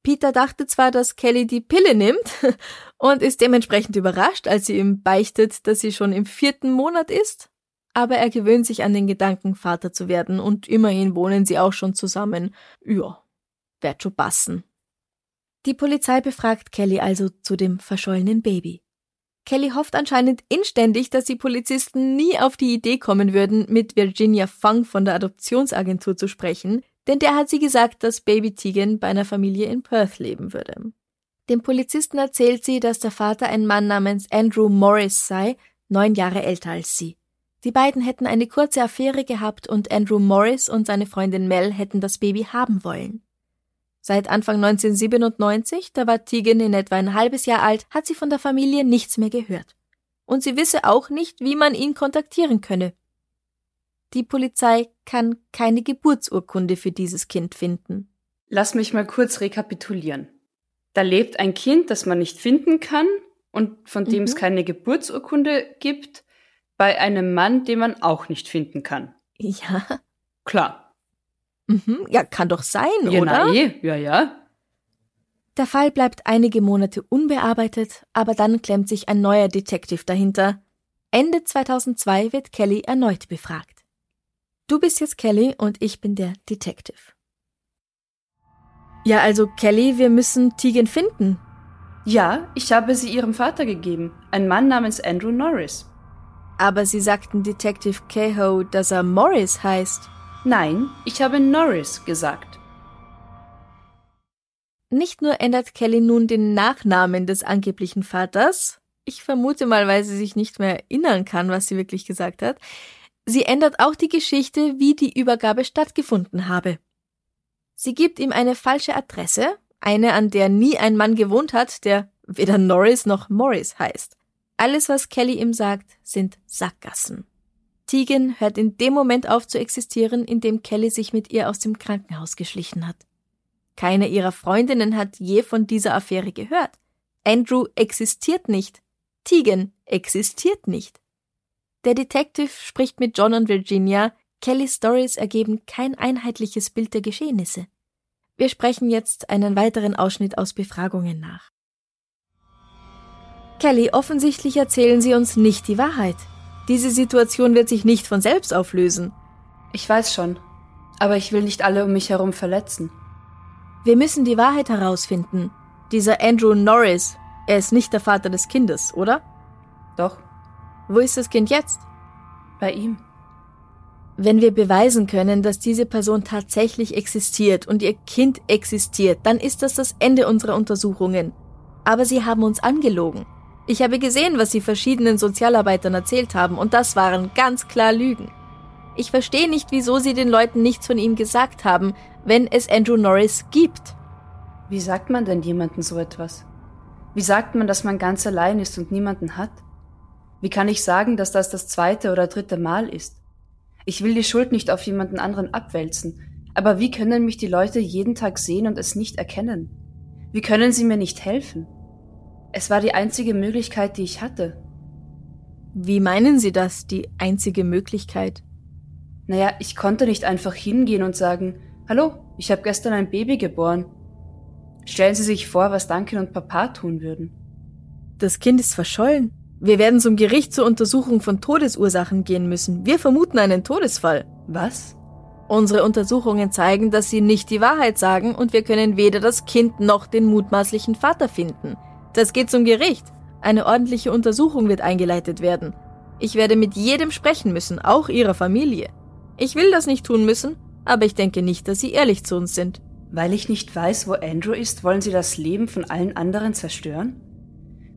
Peter dachte zwar, dass Kelly die Pille nimmt und ist dementsprechend überrascht, als sie ihm beichtet, dass sie schon im vierten Monat ist aber er gewöhnt sich an den Gedanken, Vater zu werden, und immerhin wohnen sie auch schon zusammen. Ja, wird schon passen. Die Polizei befragt Kelly also zu dem verschollenen Baby. Kelly hofft anscheinend inständig, dass die Polizisten nie auf die Idee kommen würden, mit Virginia Fung von der Adoptionsagentur zu sprechen, denn der hat sie gesagt, dass Baby Tegan bei einer Familie in Perth leben würde. Dem Polizisten erzählt sie, dass der Vater ein Mann namens Andrew Morris sei, neun Jahre älter als sie. Die beiden hätten eine kurze Affäre gehabt und Andrew Morris und seine Freundin Mel hätten das Baby haben wollen. Seit Anfang 1997, da war Tegan in etwa ein halbes Jahr alt, hat sie von der Familie nichts mehr gehört. Und sie wisse auch nicht, wie man ihn kontaktieren könne. Die Polizei kann keine Geburtsurkunde für dieses Kind finden. Lass mich mal kurz rekapitulieren. Da lebt ein Kind, das man nicht finden kann und von dem mhm. es keine Geburtsurkunde gibt bei einem Mann, den man auch nicht finden kann. Ja. Klar. Mhm, ja, kann doch sein, ja, oder? Na, eh. Ja, ja. Der Fall bleibt einige Monate unbearbeitet, aber dann klemmt sich ein neuer Detective dahinter. Ende 2002 wird Kelly erneut befragt. Du bist jetzt Kelly und ich bin der Detective. Ja, also Kelly, wir müssen Tegan finden. Ja, ich habe sie ihrem Vater gegeben, ein Mann namens Andrew Norris. Aber Sie sagten Detective Kehoe, dass er Morris heißt. Nein, ich habe Norris gesagt. Nicht nur ändert Kelly nun den Nachnamen des angeblichen Vaters, ich vermute mal, weil sie sich nicht mehr erinnern kann, was sie wirklich gesagt hat, sie ändert auch die Geschichte, wie die Übergabe stattgefunden habe. Sie gibt ihm eine falsche Adresse, eine, an der nie ein Mann gewohnt hat, der weder Norris noch Morris heißt. Alles, was Kelly ihm sagt, sind Sackgassen. Tegan hört in dem Moment auf zu existieren, in dem Kelly sich mit ihr aus dem Krankenhaus geschlichen hat. Keine ihrer Freundinnen hat je von dieser Affäre gehört. Andrew existiert nicht. Tegan existiert nicht. Der Detective spricht mit John und Virginia. Kellys Stories ergeben kein einheitliches Bild der Geschehnisse. Wir sprechen jetzt einen weiteren Ausschnitt aus Befragungen nach. Kelly, offensichtlich erzählen Sie uns nicht die Wahrheit. Diese Situation wird sich nicht von selbst auflösen. Ich weiß schon, aber ich will nicht alle um mich herum verletzen. Wir müssen die Wahrheit herausfinden. Dieser Andrew Norris, er ist nicht der Vater des Kindes, oder? Doch. Wo ist das Kind jetzt? Bei ihm. Wenn wir beweisen können, dass diese Person tatsächlich existiert und ihr Kind existiert, dann ist das das Ende unserer Untersuchungen. Aber sie haben uns angelogen. Ich habe gesehen, was sie verschiedenen Sozialarbeitern erzählt haben, und das waren ganz klar Lügen. Ich verstehe nicht, wieso sie den Leuten nichts von ihm gesagt haben, wenn es Andrew Norris gibt. Wie sagt man denn jemandem so etwas? Wie sagt man, dass man ganz allein ist und niemanden hat? Wie kann ich sagen, dass das das zweite oder dritte Mal ist? Ich will die Schuld nicht auf jemanden anderen abwälzen, aber wie können mich die Leute jeden Tag sehen und es nicht erkennen? Wie können sie mir nicht helfen? Es war die einzige Möglichkeit, die ich hatte. Wie meinen Sie das, die einzige Möglichkeit? Naja, ich konnte nicht einfach hingehen und sagen, Hallo, ich habe gestern ein Baby geboren. Stellen Sie sich vor, was Duncan und Papa tun würden. Das Kind ist verschollen. Wir werden zum Gericht zur Untersuchung von Todesursachen gehen müssen. Wir vermuten einen Todesfall. Was? Unsere Untersuchungen zeigen, dass Sie nicht die Wahrheit sagen und wir können weder das Kind noch den mutmaßlichen Vater finden. Das geht zum Gericht. Eine ordentliche Untersuchung wird eingeleitet werden. Ich werde mit jedem sprechen müssen, auch Ihrer Familie. Ich will das nicht tun müssen, aber ich denke nicht, dass Sie ehrlich zu uns sind. Weil ich nicht weiß, wo Andrew ist, wollen Sie das Leben von allen anderen zerstören?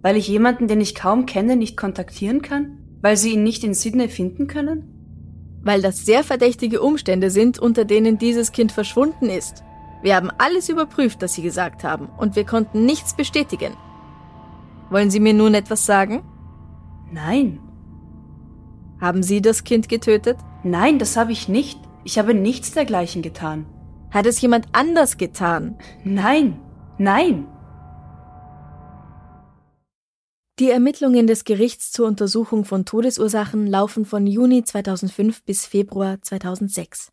Weil ich jemanden, den ich kaum kenne, nicht kontaktieren kann? Weil Sie ihn nicht in Sydney finden können? Weil das sehr verdächtige Umstände sind, unter denen dieses Kind verschwunden ist. Wir haben alles überprüft, das Sie gesagt haben, und wir konnten nichts bestätigen. Wollen Sie mir nun etwas sagen? Nein. Haben Sie das Kind getötet? Nein, das habe ich nicht. Ich habe nichts dergleichen getan. Hat es jemand anders getan? Nein. Nein. Die Ermittlungen des Gerichts zur Untersuchung von Todesursachen laufen von Juni 2005 bis Februar 2006.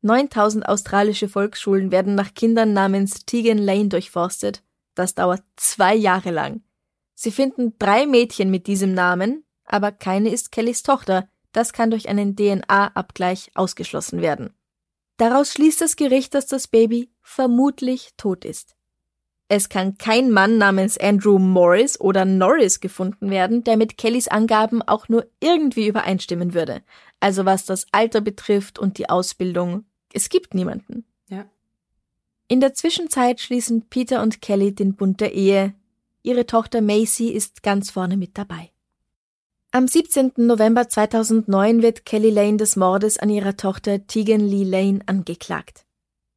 9000 australische Volksschulen werden nach Kindern namens Tegan Lane durchforstet. Das dauert zwei Jahre lang. Sie finden drei Mädchen mit diesem Namen, aber keine ist Kellys Tochter. Das kann durch einen DNA-Abgleich ausgeschlossen werden. Daraus schließt das Gericht, dass das Baby vermutlich tot ist. Es kann kein Mann namens Andrew Morris oder Norris gefunden werden, der mit Kellys Angaben auch nur irgendwie übereinstimmen würde. Also was das Alter betrifft und die Ausbildung, es gibt niemanden. Ja. In der Zwischenzeit schließen Peter und Kelly den Bund der Ehe, Ihre Tochter Macy ist ganz vorne mit dabei. Am 17. November 2009 wird Kelly Lane des Mordes an ihrer Tochter Tegan Lee Lane angeklagt.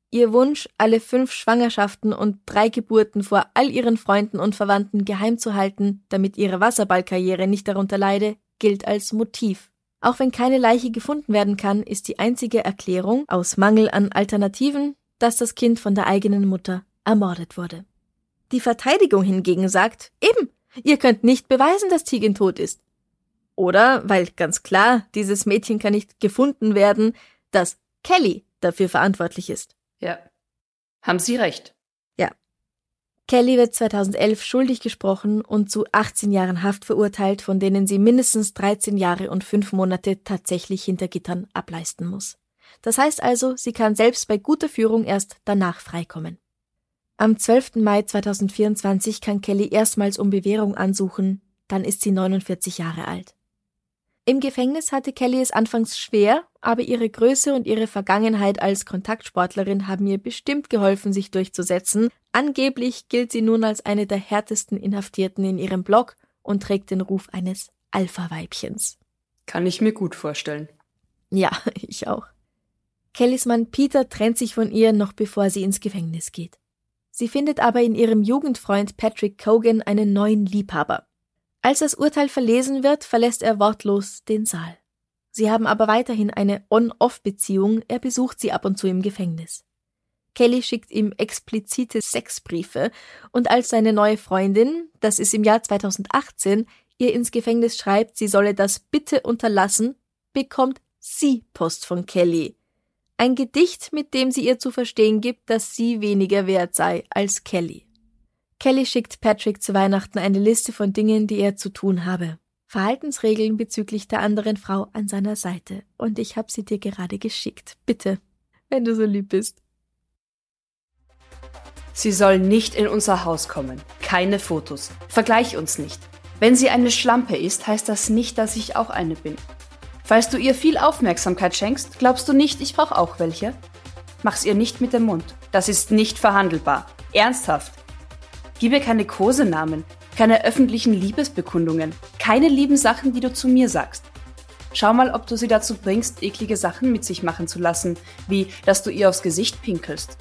Ihr Wunsch, alle fünf Schwangerschaften und drei Geburten vor all ihren Freunden und Verwandten geheim zu halten, damit ihre Wasserballkarriere nicht darunter leide, gilt als Motiv. Auch wenn keine Leiche gefunden werden kann, ist die einzige Erklärung aus Mangel an Alternativen, dass das Kind von der eigenen Mutter ermordet wurde. Die Verteidigung hingegen sagt, eben, ihr könnt nicht beweisen, dass Tegan tot ist. Oder, weil ganz klar, dieses Mädchen kann nicht gefunden werden, dass Kelly dafür verantwortlich ist. Ja. Haben Sie recht. Ja. Kelly wird 2011 schuldig gesprochen und zu 18 Jahren Haft verurteilt, von denen sie mindestens 13 Jahre und 5 Monate tatsächlich hinter Gittern ableisten muss. Das heißt also, sie kann selbst bei guter Führung erst danach freikommen. Am 12. Mai 2024 kann Kelly erstmals um Bewährung ansuchen, dann ist sie 49 Jahre alt. Im Gefängnis hatte Kelly es anfangs schwer, aber ihre Größe und ihre Vergangenheit als Kontaktsportlerin haben ihr bestimmt geholfen, sich durchzusetzen. Angeblich gilt sie nun als eine der härtesten Inhaftierten in ihrem Blog und trägt den Ruf eines Alpha-Weibchens. Kann ich mir gut vorstellen. Ja, ich auch. Kellys Mann Peter trennt sich von ihr noch bevor sie ins Gefängnis geht. Sie findet aber in ihrem Jugendfreund Patrick Cogan einen neuen Liebhaber. Als das Urteil verlesen wird, verlässt er wortlos den Saal. Sie haben aber weiterhin eine On-Off-Beziehung, er besucht sie ab und zu im Gefängnis. Kelly schickt ihm explizite Sexbriefe und als seine neue Freundin, das ist im Jahr 2018, ihr ins Gefängnis schreibt, sie solle das bitte unterlassen, bekommt sie Post von Kelly. Ein Gedicht, mit dem sie ihr zu verstehen gibt, dass sie weniger wert sei als Kelly. Kelly schickt Patrick zu Weihnachten eine Liste von Dingen, die er zu tun habe. Verhaltensregeln bezüglich der anderen Frau an seiner Seite. Und ich habe sie dir gerade geschickt. Bitte, wenn du so lieb bist. Sie soll nicht in unser Haus kommen. Keine Fotos. Vergleich uns nicht. Wenn sie eine Schlampe ist, heißt das nicht, dass ich auch eine bin. Falls du ihr viel Aufmerksamkeit schenkst, glaubst du nicht, ich brauche auch welche? Mach's ihr nicht mit dem Mund. Das ist nicht verhandelbar. Ernsthaft. Gib ihr keine Kosenamen, keine öffentlichen Liebesbekundungen, keine lieben Sachen, die du zu mir sagst. Schau mal, ob du sie dazu bringst, eklige Sachen mit sich machen zu lassen, wie dass du ihr aufs Gesicht pinkelst.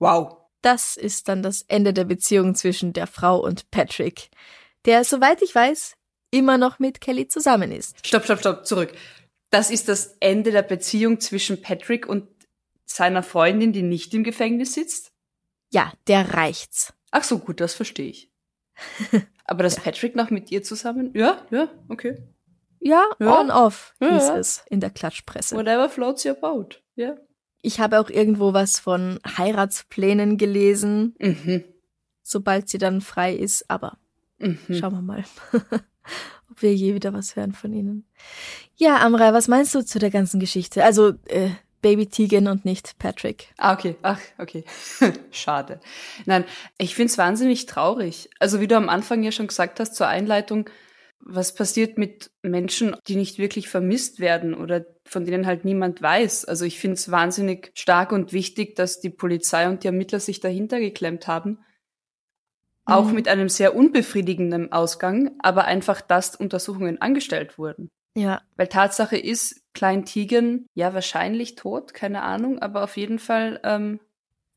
Wow. Das ist dann das Ende der Beziehung zwischen der Frau und Patrick, der, soweit ich weiß, immer noch mit Kelly zusammen ist. Stopp, stopp, stopp, zurück. Das ist das Ende der Beziehung zwischen Patrick und seiner Freundin, die nicht im Gefängnis sitzt? Ja, der reicht's. Ach so, gut, das verstehe ich. Aber dass ja. Patrick noch mit ihr zusammen? Ja, ja, okay. Ja, ja. on off ja, hieß es in der Klatschpresse. Whatever floats your boat, ja. Ich habe auch irgendwo was von Heiratsplänen gelesen, mhm. sobald sie dann frei ist, aber mhm. schauen wir mal, ob wir je wieder was hören von ihnen. Ja, Amrei, was meinst du zu der ganzen Geschichte? Also, äh, Baby Tegan und nicht Patrick. Ah, okay. Ach, okay. Schade. Nein, ich find's wahnsinnig traurig. Also wie du am Anfang ja schon gesagt hast zur Einleitung, was passiert mit Menschen, die nicht wirklich vermisst werden oder von denen halt niemand weiß. Also ich find's wahnsinnig stark und wichtig, dass die Polizei und die Ermittler sich dahinter geklemmt haben. Auch mhm. mit einem sehr unbefriedigenden Ausgang, aber einfach, dass Untersuchungen angestellt wurden. Ja. Weil Tatsache ist, Klein Tigen, ja, wahrscheinlich tot, keine Ahnung, aber auf jeden Fall ähm,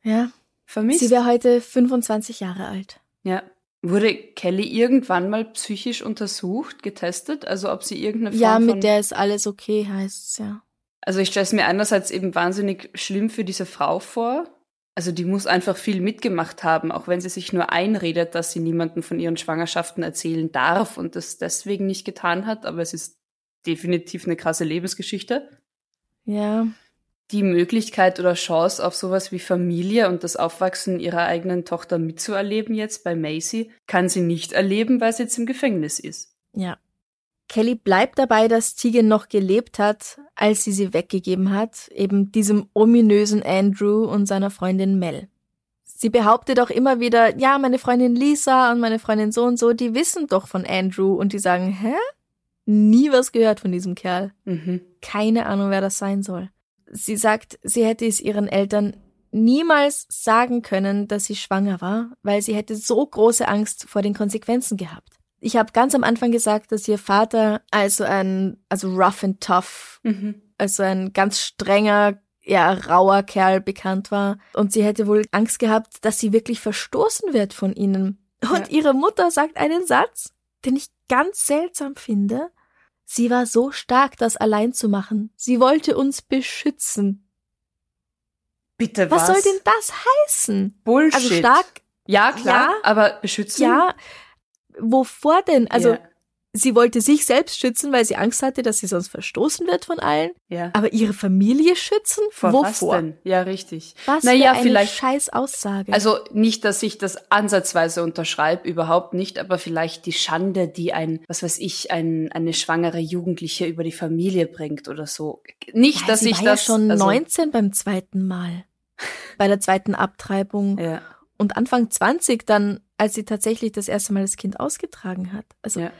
ja. vermisst. Sie wäre heute 25 Jahre alt. Ja. Wurde Kelly irgendwann mal psychisch untersucht, getestet? Also ob sie irgendeine Form Ja, mit der ist alles okay, heißt's, ja. Also ich stelle es mir einerseits eben wahnsinnig schlimm für diese Frau vor. Also die muss einfach viel mitgemacht haben, auch wenn sie sich nur einredet, dass sie niemanden von ihren Schwangerschaften erzählen darf und das deswegen nicht getan hat. Aber es ist definitiv eine krasse Lebensgeschichte. Ja. Die Möglichkeit oder Chance auf sowas wie Familie und das Aufwachsen ihrer eigenen Tochter mitzuerleben jetzt bei Macy, kann sie nicht erleben, weil sie jetzt im Gefängnis ist. Ja. Kelly bleibt dabei, dass Tegan noch gelebt hat, als sie sie weggegeben hat, eben diesem ominösen Andrew und seiner Freundin Mel. Sie behauptet auch immer wieder, ja, meine Freundin Lisa und meine Freundin so und so, die wissen doch von Andrew und die sagen, hä? nie was gehört von diesem Kerl. Mhm. Keine Ahnung, wer das sein soll. Sie sagt, sie hätte es ihren Eltern niemals sagen können, dass sie schwanger war, weil sie hätte so große Angst vor den Konsequenzen gehabt. Ich habe ganz am Anfang gesagt, dass ihr Vater also ein, also rough and tough, mhm. also ein ganz strenger, ja, rauer Kerl bekannt war. Und sie hätte wohl Angst gehabt, dass sie wirklich verstoßen wird von ihnen. Und ja. ihre Mutter sagt einen Satz, den ich ganz seltsam finde. Sie war so stark, das allein zu machen. Sie wollte uns beschützen. Bitte was? Was soll denn das heißen? Bullshit. Also stark. Ja, klar, ja, aber beschützen? Ja. Wovor denn? Also, yeah sie wollte sich selbst schützen, weil sie Angst hatte, dass sie sonst verstoßen wird von allen. Ja. Aber ihre Familie schützen? Vor Wovor? Was denn? Ja, richtig. Was naja, für eine vielleicht, scheiß Aussage. Also nicht, dass ich das ansatzweise unterschreibe, überhaupt nicht, aber vielleicht die Schande, die ein, was weiß ich, ein, eine schwangere Jugendliche über die Familie bringt oder so. Nicht, ja, dass sie ich war das. Ja schon also, 19 beim zweiten Mal. Bei der zweiten Abtreibung. Ja. Und Anfang 20 dann, als sie tatsächlich das erste Mal das Kind ausgetragen hat. Also ja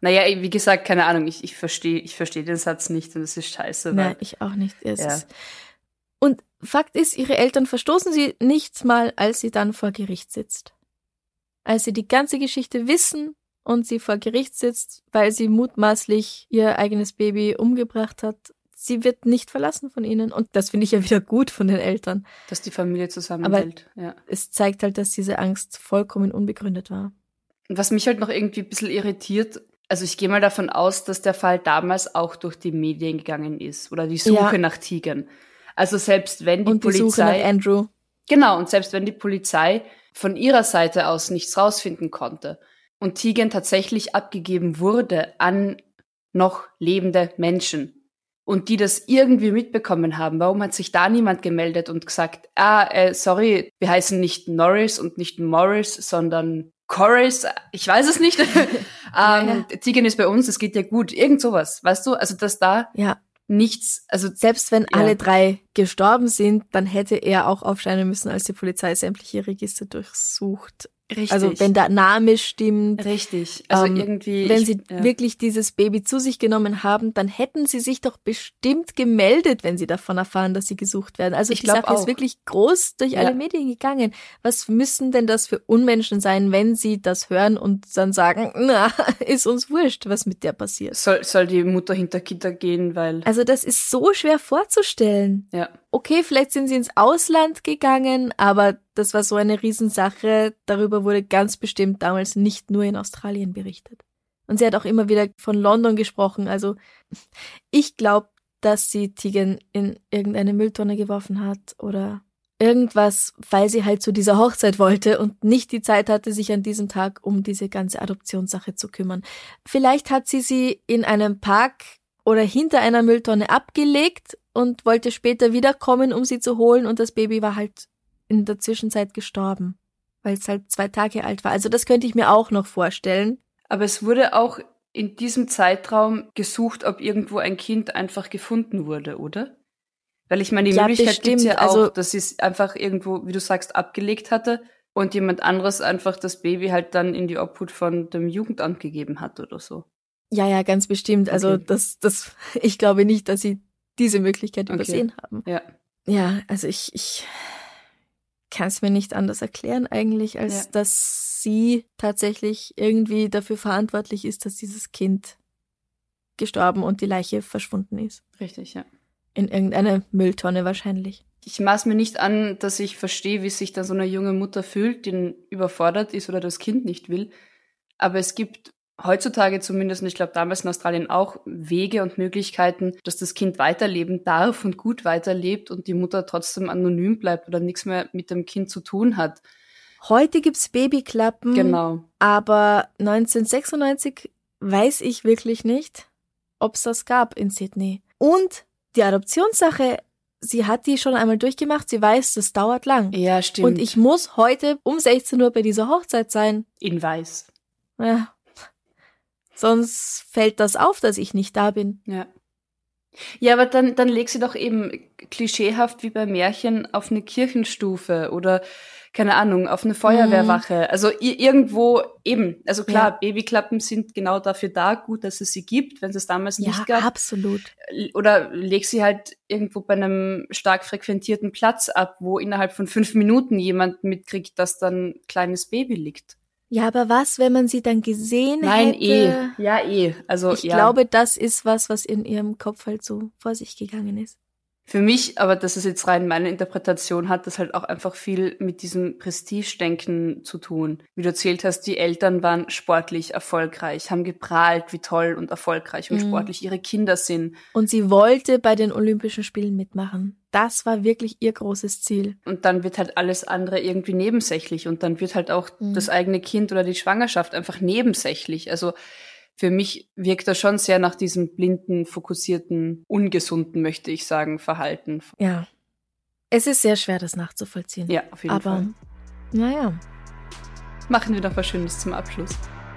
Naja, wie gesagt, keine Ahnung, ich, ich verstehe ich versteh den Satz nicht und es ist scheiße. Nein, ich auch nicht. Ja. ist und Fakt ist, ihre Eltern verstoßen sie nicht mal, als sie dann vor Gericht sitzt. Als sie die ganze Geschichte wissen und sie vor Gericht sitzt, weil sie mutmaßlich ihr eigenes Baby umgebracht hat, sie wird nicht verlassen von ihnen. Und das finde ich ja wieder gut von den Eltern. Dass die Familie zusammenhält. Aber ja. es zeigt halt, dass diese Angst vollkommen unbegründet war. Und was mich halt noch irgendwie ein bisschen irritiert, also ich gehe mal davon aus, dass der Fall damals auch durch die Medien gegangen ist oder die Suche ja. nach Tigern. Also selbst wenn die, und die Polizei. Suche nach Andrew. Genau, und selbst wenn die Polizei von ihrer Seite aus nichts rausfinden konnte und Tigen tatsächlich abgegeben wurde an noch lebende Menschen und die das irgendwie mitbekommen haben, warum hat sich da niemand gemeldet und gesagt, ah, äh, sorry, wir heißen nicht Norris und nicht Morris, sondern Chorus, ich weiß es nicht. ähm, ja. Tigen ist bei uns, es geht dir gut. Irgend sowas, weißt du? Also, dass da ja nichts, also selbst wenn ja. alle drei gestorben sind, dann hätte er auch aufscheinen müssen, als die Polizei sämtliche Register durchsucht. Richtig. Also wenn der Name stimmt. Richtig. Also ähm, irgendwie. Wenn ich, sie ja. wirklich dieses Baby zu sich genommen haben, dann hätten sie sich doch bestimmt gemeldet, wenn sie davon erfahren, dass sie gesucht werden. Also ich die Sache auch. ist wirklich groß durch ja. alle Medien gegangen. Was müssen denn das für Unmenschen sein, wenn sie das hören und dann sagen, na, ist uns wurscht, was mit der passiert. Soll, soll die Mutter hinter Gitter gehen, weil. Also das ist so schwer vorzustellen. Ja okay, vielleicht sind sie ins Ausland gegangen, aber das war so eine Riesensache. Darüber wurde ganz bestimmt damals nicht nur in Australien berichtet. Und sie hat auch immer wieder von London gesprochen. Also ich glaube, dass sie Tigen in irgendeine Mülltonne geworfen hat oder irgendwas, weil sie halt zu dieser Hochzeit wollte und nicht die Zeit hatte, sich an diesem Tag um diese ganze Adoptionssache zu kümmern. Vielleicht hat sie sie in einem Park oder hinter einer Mülltonne abgelegt und wollte später wiederkommen, um sie zu holen und das Baby war halt in der Zwischenzeit gestorben, weil es halt zwei Tage alt war. Also das könnte ich mir auch noch vorstellen. Aber es wurde auch in diesem Zeitraum gesucht, ob irgendwo ein Kind einfach gefunden wurde, oder? Weil ich meine, die ja, Möglichkeit gibt ja auch, also, dass sie es einfach irgendwo, wie du sagst, abgelegt hatte und jemand anderes einfach das Baby halt dann in die Obhut von dem Jugendamt gegeben hat oder so. Ja, ja, ganz bestimmt. Also okay. das, das, ich glaube nicht, dass sie diese Möglichkeit okay. übersehen haben. Ja. Ja, also ich, ich kann es mir nicht anders erklären eigentlich, als ja. dass sie tatsächlich irgendwie dafür verantwortlich ist, dass dieses Kind gestorben und die Leiche verschwunden ist. Richtig, ja. In irgendeiner Mülltonne wahrscheinlich. Ich maß mir nicht an, dass ich verstehe, wie sich da so eine junge Mutter fühlt, die überfordert ist oder das Kind nicht will. Aber es gibt heutzutage zumindest, und ich glaube damals in Australien auch, Wege und Möglichkeiten, dass das Kind weiterleben darf und gut weiterlebt und die Mutter trotzdem anonym bleibt oder nichts mehr mit dem Kind zu tun hat. Heute gibt's Babyklappen. Genau. Aber 1996 weiß ich wirklich nicht, ob's das gab in Sydney. Und die Adoptionssache, sie hat die schon einmal durchgemacht, sie weiß, das dauert lang. Ja, stimmt. Und ich muss heute um 16 Uhr bei dieser Hochzeit sein. In Weiß. Ja, Sonst fällt das auf, dass ich nicht da bin. Ja. Ja, aber dann, dann leg sie doch eben klischeehaft wie bei Märchen auf eine Kirchenstufe oder keine Ahnung, auf eine Feuerwehrwache. Mhm. Also irgendwo eben, also klar, ja. Babyklappen sind genau dafür da, gut, dass es sie gibt, wenn es es damals nicht ja, gab. absolut. Oder leg sie halt irgendwo bei einem stark frequentierten Platz ab, wo innerhalb von fünf Minuten jemand mitkriegt, dass dann kleines Baby liegt. Ja, aber was, wenn man sie dann gesehen Nein, hätte? Nein, eh. Ja, eh. Also, ich ja. glaube, das ist was, was in ihrem Kopf halt so vor sich gegangen ist. Für mich, aber das ist jetzt rein meine Interpretation, hat das halt auch einfach viel mit diesem Prestige-Denken zu tun. Wie du erzählt hast, die Eltern waren sportlich erfolgreich, haben geprahlt, wie toll und erfolgreich und mhm. sportlich ihre Kinder sind. Und sie wollte bei den Olympischen Spielen mitmachen. Das war wirklich ihr großes Ziel. Und dann wird halt alles andere irgendwie nebensächlich und dann wird halt auch mhm. das eigene Kind oder die Schwangerschaft einfach nebensächlich. Also für mich wirkt das schon sehr nach diesem blinden, fokussierten, ungesunden, möchte ich sagen, Verhalten. Ja. Es ist sehr schwer, das nachzuvollziehen. Ja, auf jeden Aber, Fall. Naja. Machen wir doch was Schönes zum Abschluss.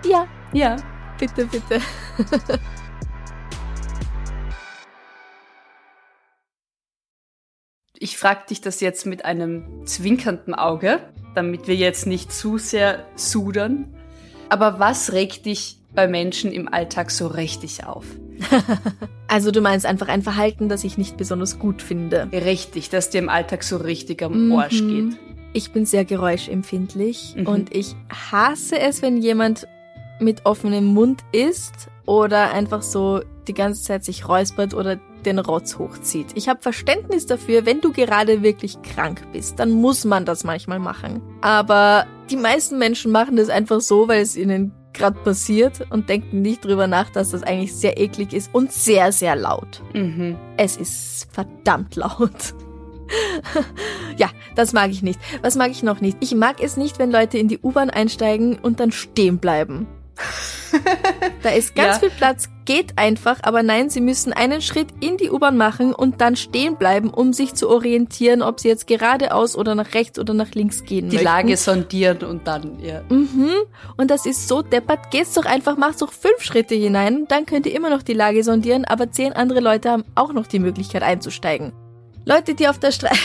Ja. Ja. Bitte, bitte. ich frage dich das jetzt mit einem zwinkernden Auge, damit wir jetzt nicht zu sehr sudern. Aber was regt dich bei Menschen im Alltag so richtig auf? also du meinst einfach ein Verhalten, das ich nicht besonders gut finde. Richtig, dass dir im Alltag so richtig am mhm. Arsch geht. Ich bin sehr geräuschempfindlich mhm. und ich hasse es, wenn jemand mit offenem Mund isst oder einfach so die ganze Zeit sich räuspert oder den Rotz hochzieht. Ich habe Verständnis dafür, wenn du gerade wirklich krank bist, dann muss man das manchmal machen. Aber die meisten Menschen machen das einfach so, weil es ihnen gerade passiert und denken nicht drüber nach, dass das eigentlich sehr eklig ist und sehr, sehr laut. Mhm. Es ist verdammt laut. ja, das mag ich nicht. Was mag ich noch nicht? Ich mag es nicht, wenn Leute in die U-Bahn einsteigen und dann stehen bleiben. Da ist ganz ja. viel Platz, geht einfach, aber nein, sie müssen einen Schritt in die U-Bahn machen und dann stehen bleiben, um sich zu orientieren, ob sie jetzt geradeaus oder nach rechts oder nach links gehen Die möchten. Lage sondieren und dann, ja. Mhm. Und das ist so deppert. Geht's doch einfach, machst doch fünf Schritte hinein, dann könnt ihr immer noch die Lage sondieren, aber zehn andere Leute haben auch noch die Möglichkeit einzusteigen. Leute, die auf der Straße.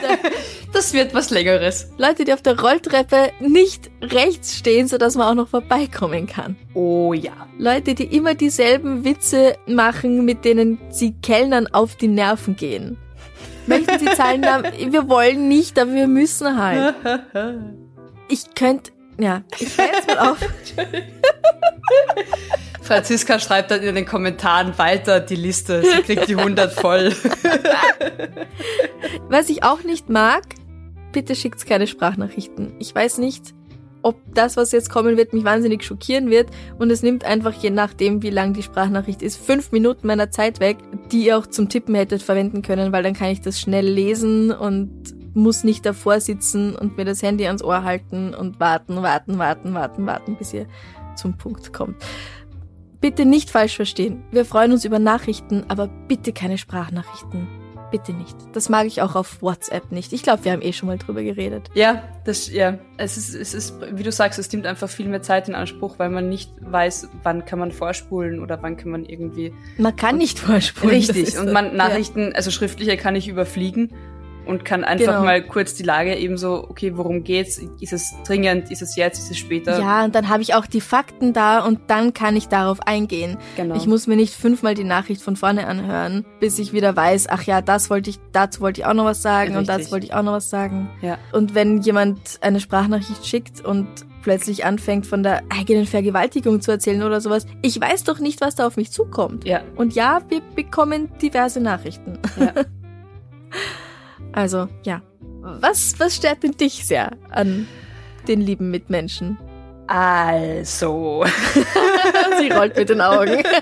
das wird was Längeres. Leute, die auf der Rolltreppe nicht rechts stehen, sodass man auch noch vorbeikommen kann. Oh ja. Leute, die immer dieselben Witze machen, mit denen sie Kellnern auf die Nerven gehen. Möchten sie zahlen? wir wollen nicht, aber wir müssen halt. Ich könnte ja, ich höre jetzt mal auf. Franziska schreibt dann in den Kommentaren weiter die Liste. Sie kriegt die 100 voll. Was ich auch nicht mag, bitte schickt keine Sprachnachrichten. Ich weiß nicht, ob das, was jetzt kommen wird, mich wahnsinnig schockieren wird. Und es nimmt einfach, je nachdem, wie lang die Sprachnachricht ist, fünf Minuten meiner Zeit weg, die ihr auch zum Tippen hättet verwenden können, weil dann kann ich das schnell lesen und muss nicht davor sitzen und mir das Handy ans Ohr halten und warten, warten, warten, warten, warten, bis ihr zum Punkt kommt. Bitte nicht falsch verstehen. Wir freuen uns über Nachrichten, aber bitte keine Sprachnachrichten. Bitte nicht. Das mag ich auch auf WhatsApp nicht. Ich glaube, wir haben eh schon mal drüber geredet. Ja, das, ja. Es ist, es ist, wie du sagst, es nimmt einfach viel mehr Zeit in Anspruch, weil man nicht weiß, wann kann man vorspulen oder wann kann man irgendwie. Man kann nicht vorspulen. Richtig. Und man Nachrichten, ja. also schriftliche kann ich überfliegen und kann einfach genau. mal kurz die Lage eben so, okay, worum geht's? Ist es dringend? Ist es jetzt? Ist es später? Ja, und dann habe ich auch die Fakten da und dann kann ich darauf eingehen. Genau. Ich muss mir nicht fünfmal die Nachricht von vorne anhören, bis ich wieder weiß, ach ja, das wollte ich, dazu wollte ich auch noch was sagen Richtig. und dazu wollte ich auch noch was sagen. Ja. Und wenn jemand eine Sprachnachricht schickt und plötzlich anfängt, von der eigenen Vergewaltigung zu erzählen oder sowas. Ich weiß doch nicht, was da auf mich zukommt. Ja. Und ja, wir bekommen diverse Nachrichten. Ja. Also, ja. Was, was stört denn dich sehr an den lieben Mitmenschen? Also. Sie rollt mit den Augen.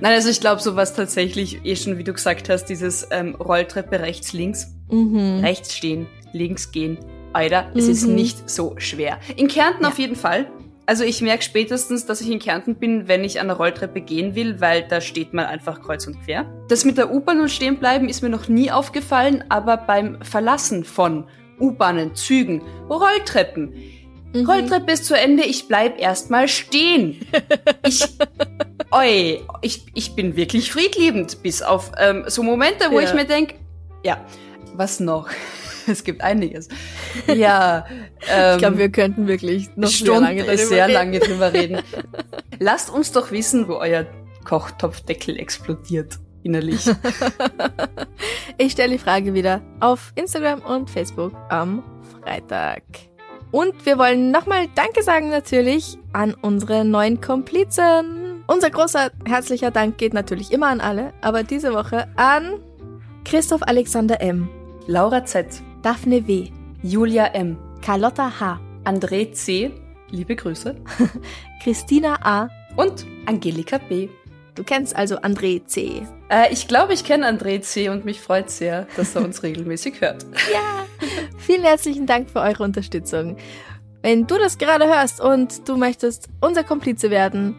Nein, also ich glaube, so was tatsächlich eh schon, wie du gesagt hast, dieses ähm, Rolltreppe rechts, links, mhm. rechts stehen, links gehen. Alter, es mhm. ist nicht so schwer. In Kärnten ja. auf jeden Fall. Also ich merke spätestens, dass ich in Kärnten bin, wenn ich an der Rolltreppe gehen will, weil da steht man einfach kreuz und quer. Das mit der U-Bahn und stehen bleiben ist mir noch nie aufgefallen, aber beim Verlassen von U-Bahnen, Zügen, Rolltreppen. Mhm. Rolltreppe ist zu Ende, ich bleib erstmal stehen. Ich, oi, ich, ich bin wirklich friedliebend, bis auf ähm, so Momente, wo ja. ich mir denk, ja, was noch? es gibt einiges. Ja. Ähm, ich glaube, wir könnten wirklich noch Stunden, sehr lange, sehr reden. lange drüber reden. Lasst uns doch wissen, wo euer Kochtopfdeckel explodiert innerlich. ich stelle die Frage wieder auf Instagram und Facebook am Freitag. Und wir wollen nochmal Danke sagen natürlich an unsere neuen Komplizen. Unser großer herzlicher Dank geht natürlich immer an alle, aber diese Woche an Christoph Alexander M., Laura Z., Daphne W., Julia M., Carlotta H., André C., liebe Grüße, Christina A. und Angelika B. Du kennst also André C. Äh, ich glaube, ich kenne André C. und mich freut sehr, dass er uns regelmäßig hört. Ja, vielen herzlichen Dank für eure Unterstützung. Wenn du das gerade hörst und du möchtest unser Komplize werden,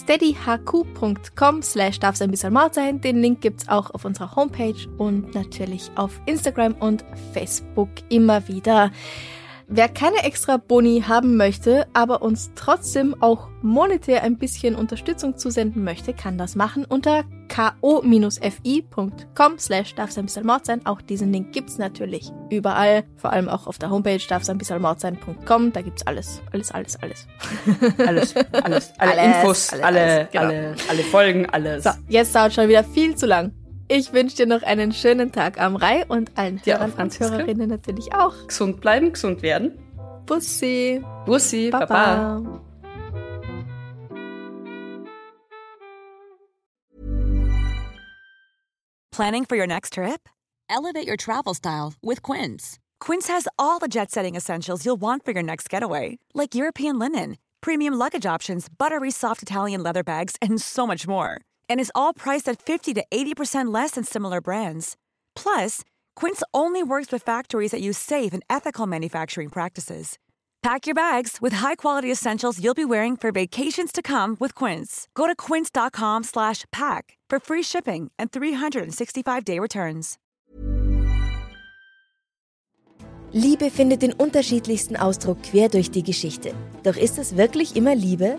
steadyhq.com slash darf ein bisschen Maut sein. Den Link gibt's auch auf unserer Homepage und natürlich auf Instagram und Facebook immer wieder. Wer keine extra Boni haben möchte, aber uns trotzdem auch monetär ein bisschen Unterstützung zusenden möchte, kann das machen unter ko-fi.com slash darf ein bisschen Mord sein. Auch diesen Link gibt's natürlich überall, vor allem auch auf der Homepage darf ein bisschen Mord sein.com. Da gibt's alles, alles, alles, alles. Alles, alles, alle alles, Infos, alles, alle, alles, genau. alle, alle Folgen, alles. So, jetzt dauert schon wieder viel zu lang. Ich wünsche dir noch einen schönen Tag am Rai und allen ja, Hörern und Hörerinnen natürlich auch. Gesund bleiben, gesund werden. Bussi. Bussi, Baba. Baba. Planning for your next trip? Elevate your travel style with Quince. Quince has all the jet setting essentials you'll want for your next getaway, like European linen, premium luggage options, buttery soft Italian leather bags, and so much more and is all priced at 50 to 80% less than similar brands. Plus, Quince only works with factories that use safe and ethical manufacturing practices. Pack your bags with high-quality essentials you'll be wearing for vacations to come with Quince. Go to quince.com/pack for free shipping and 365-day returns. Liebe findet den unterschiedlichsten Ausdruck quer durch die Geschichte. Doch ist es wirklich immer Liebe?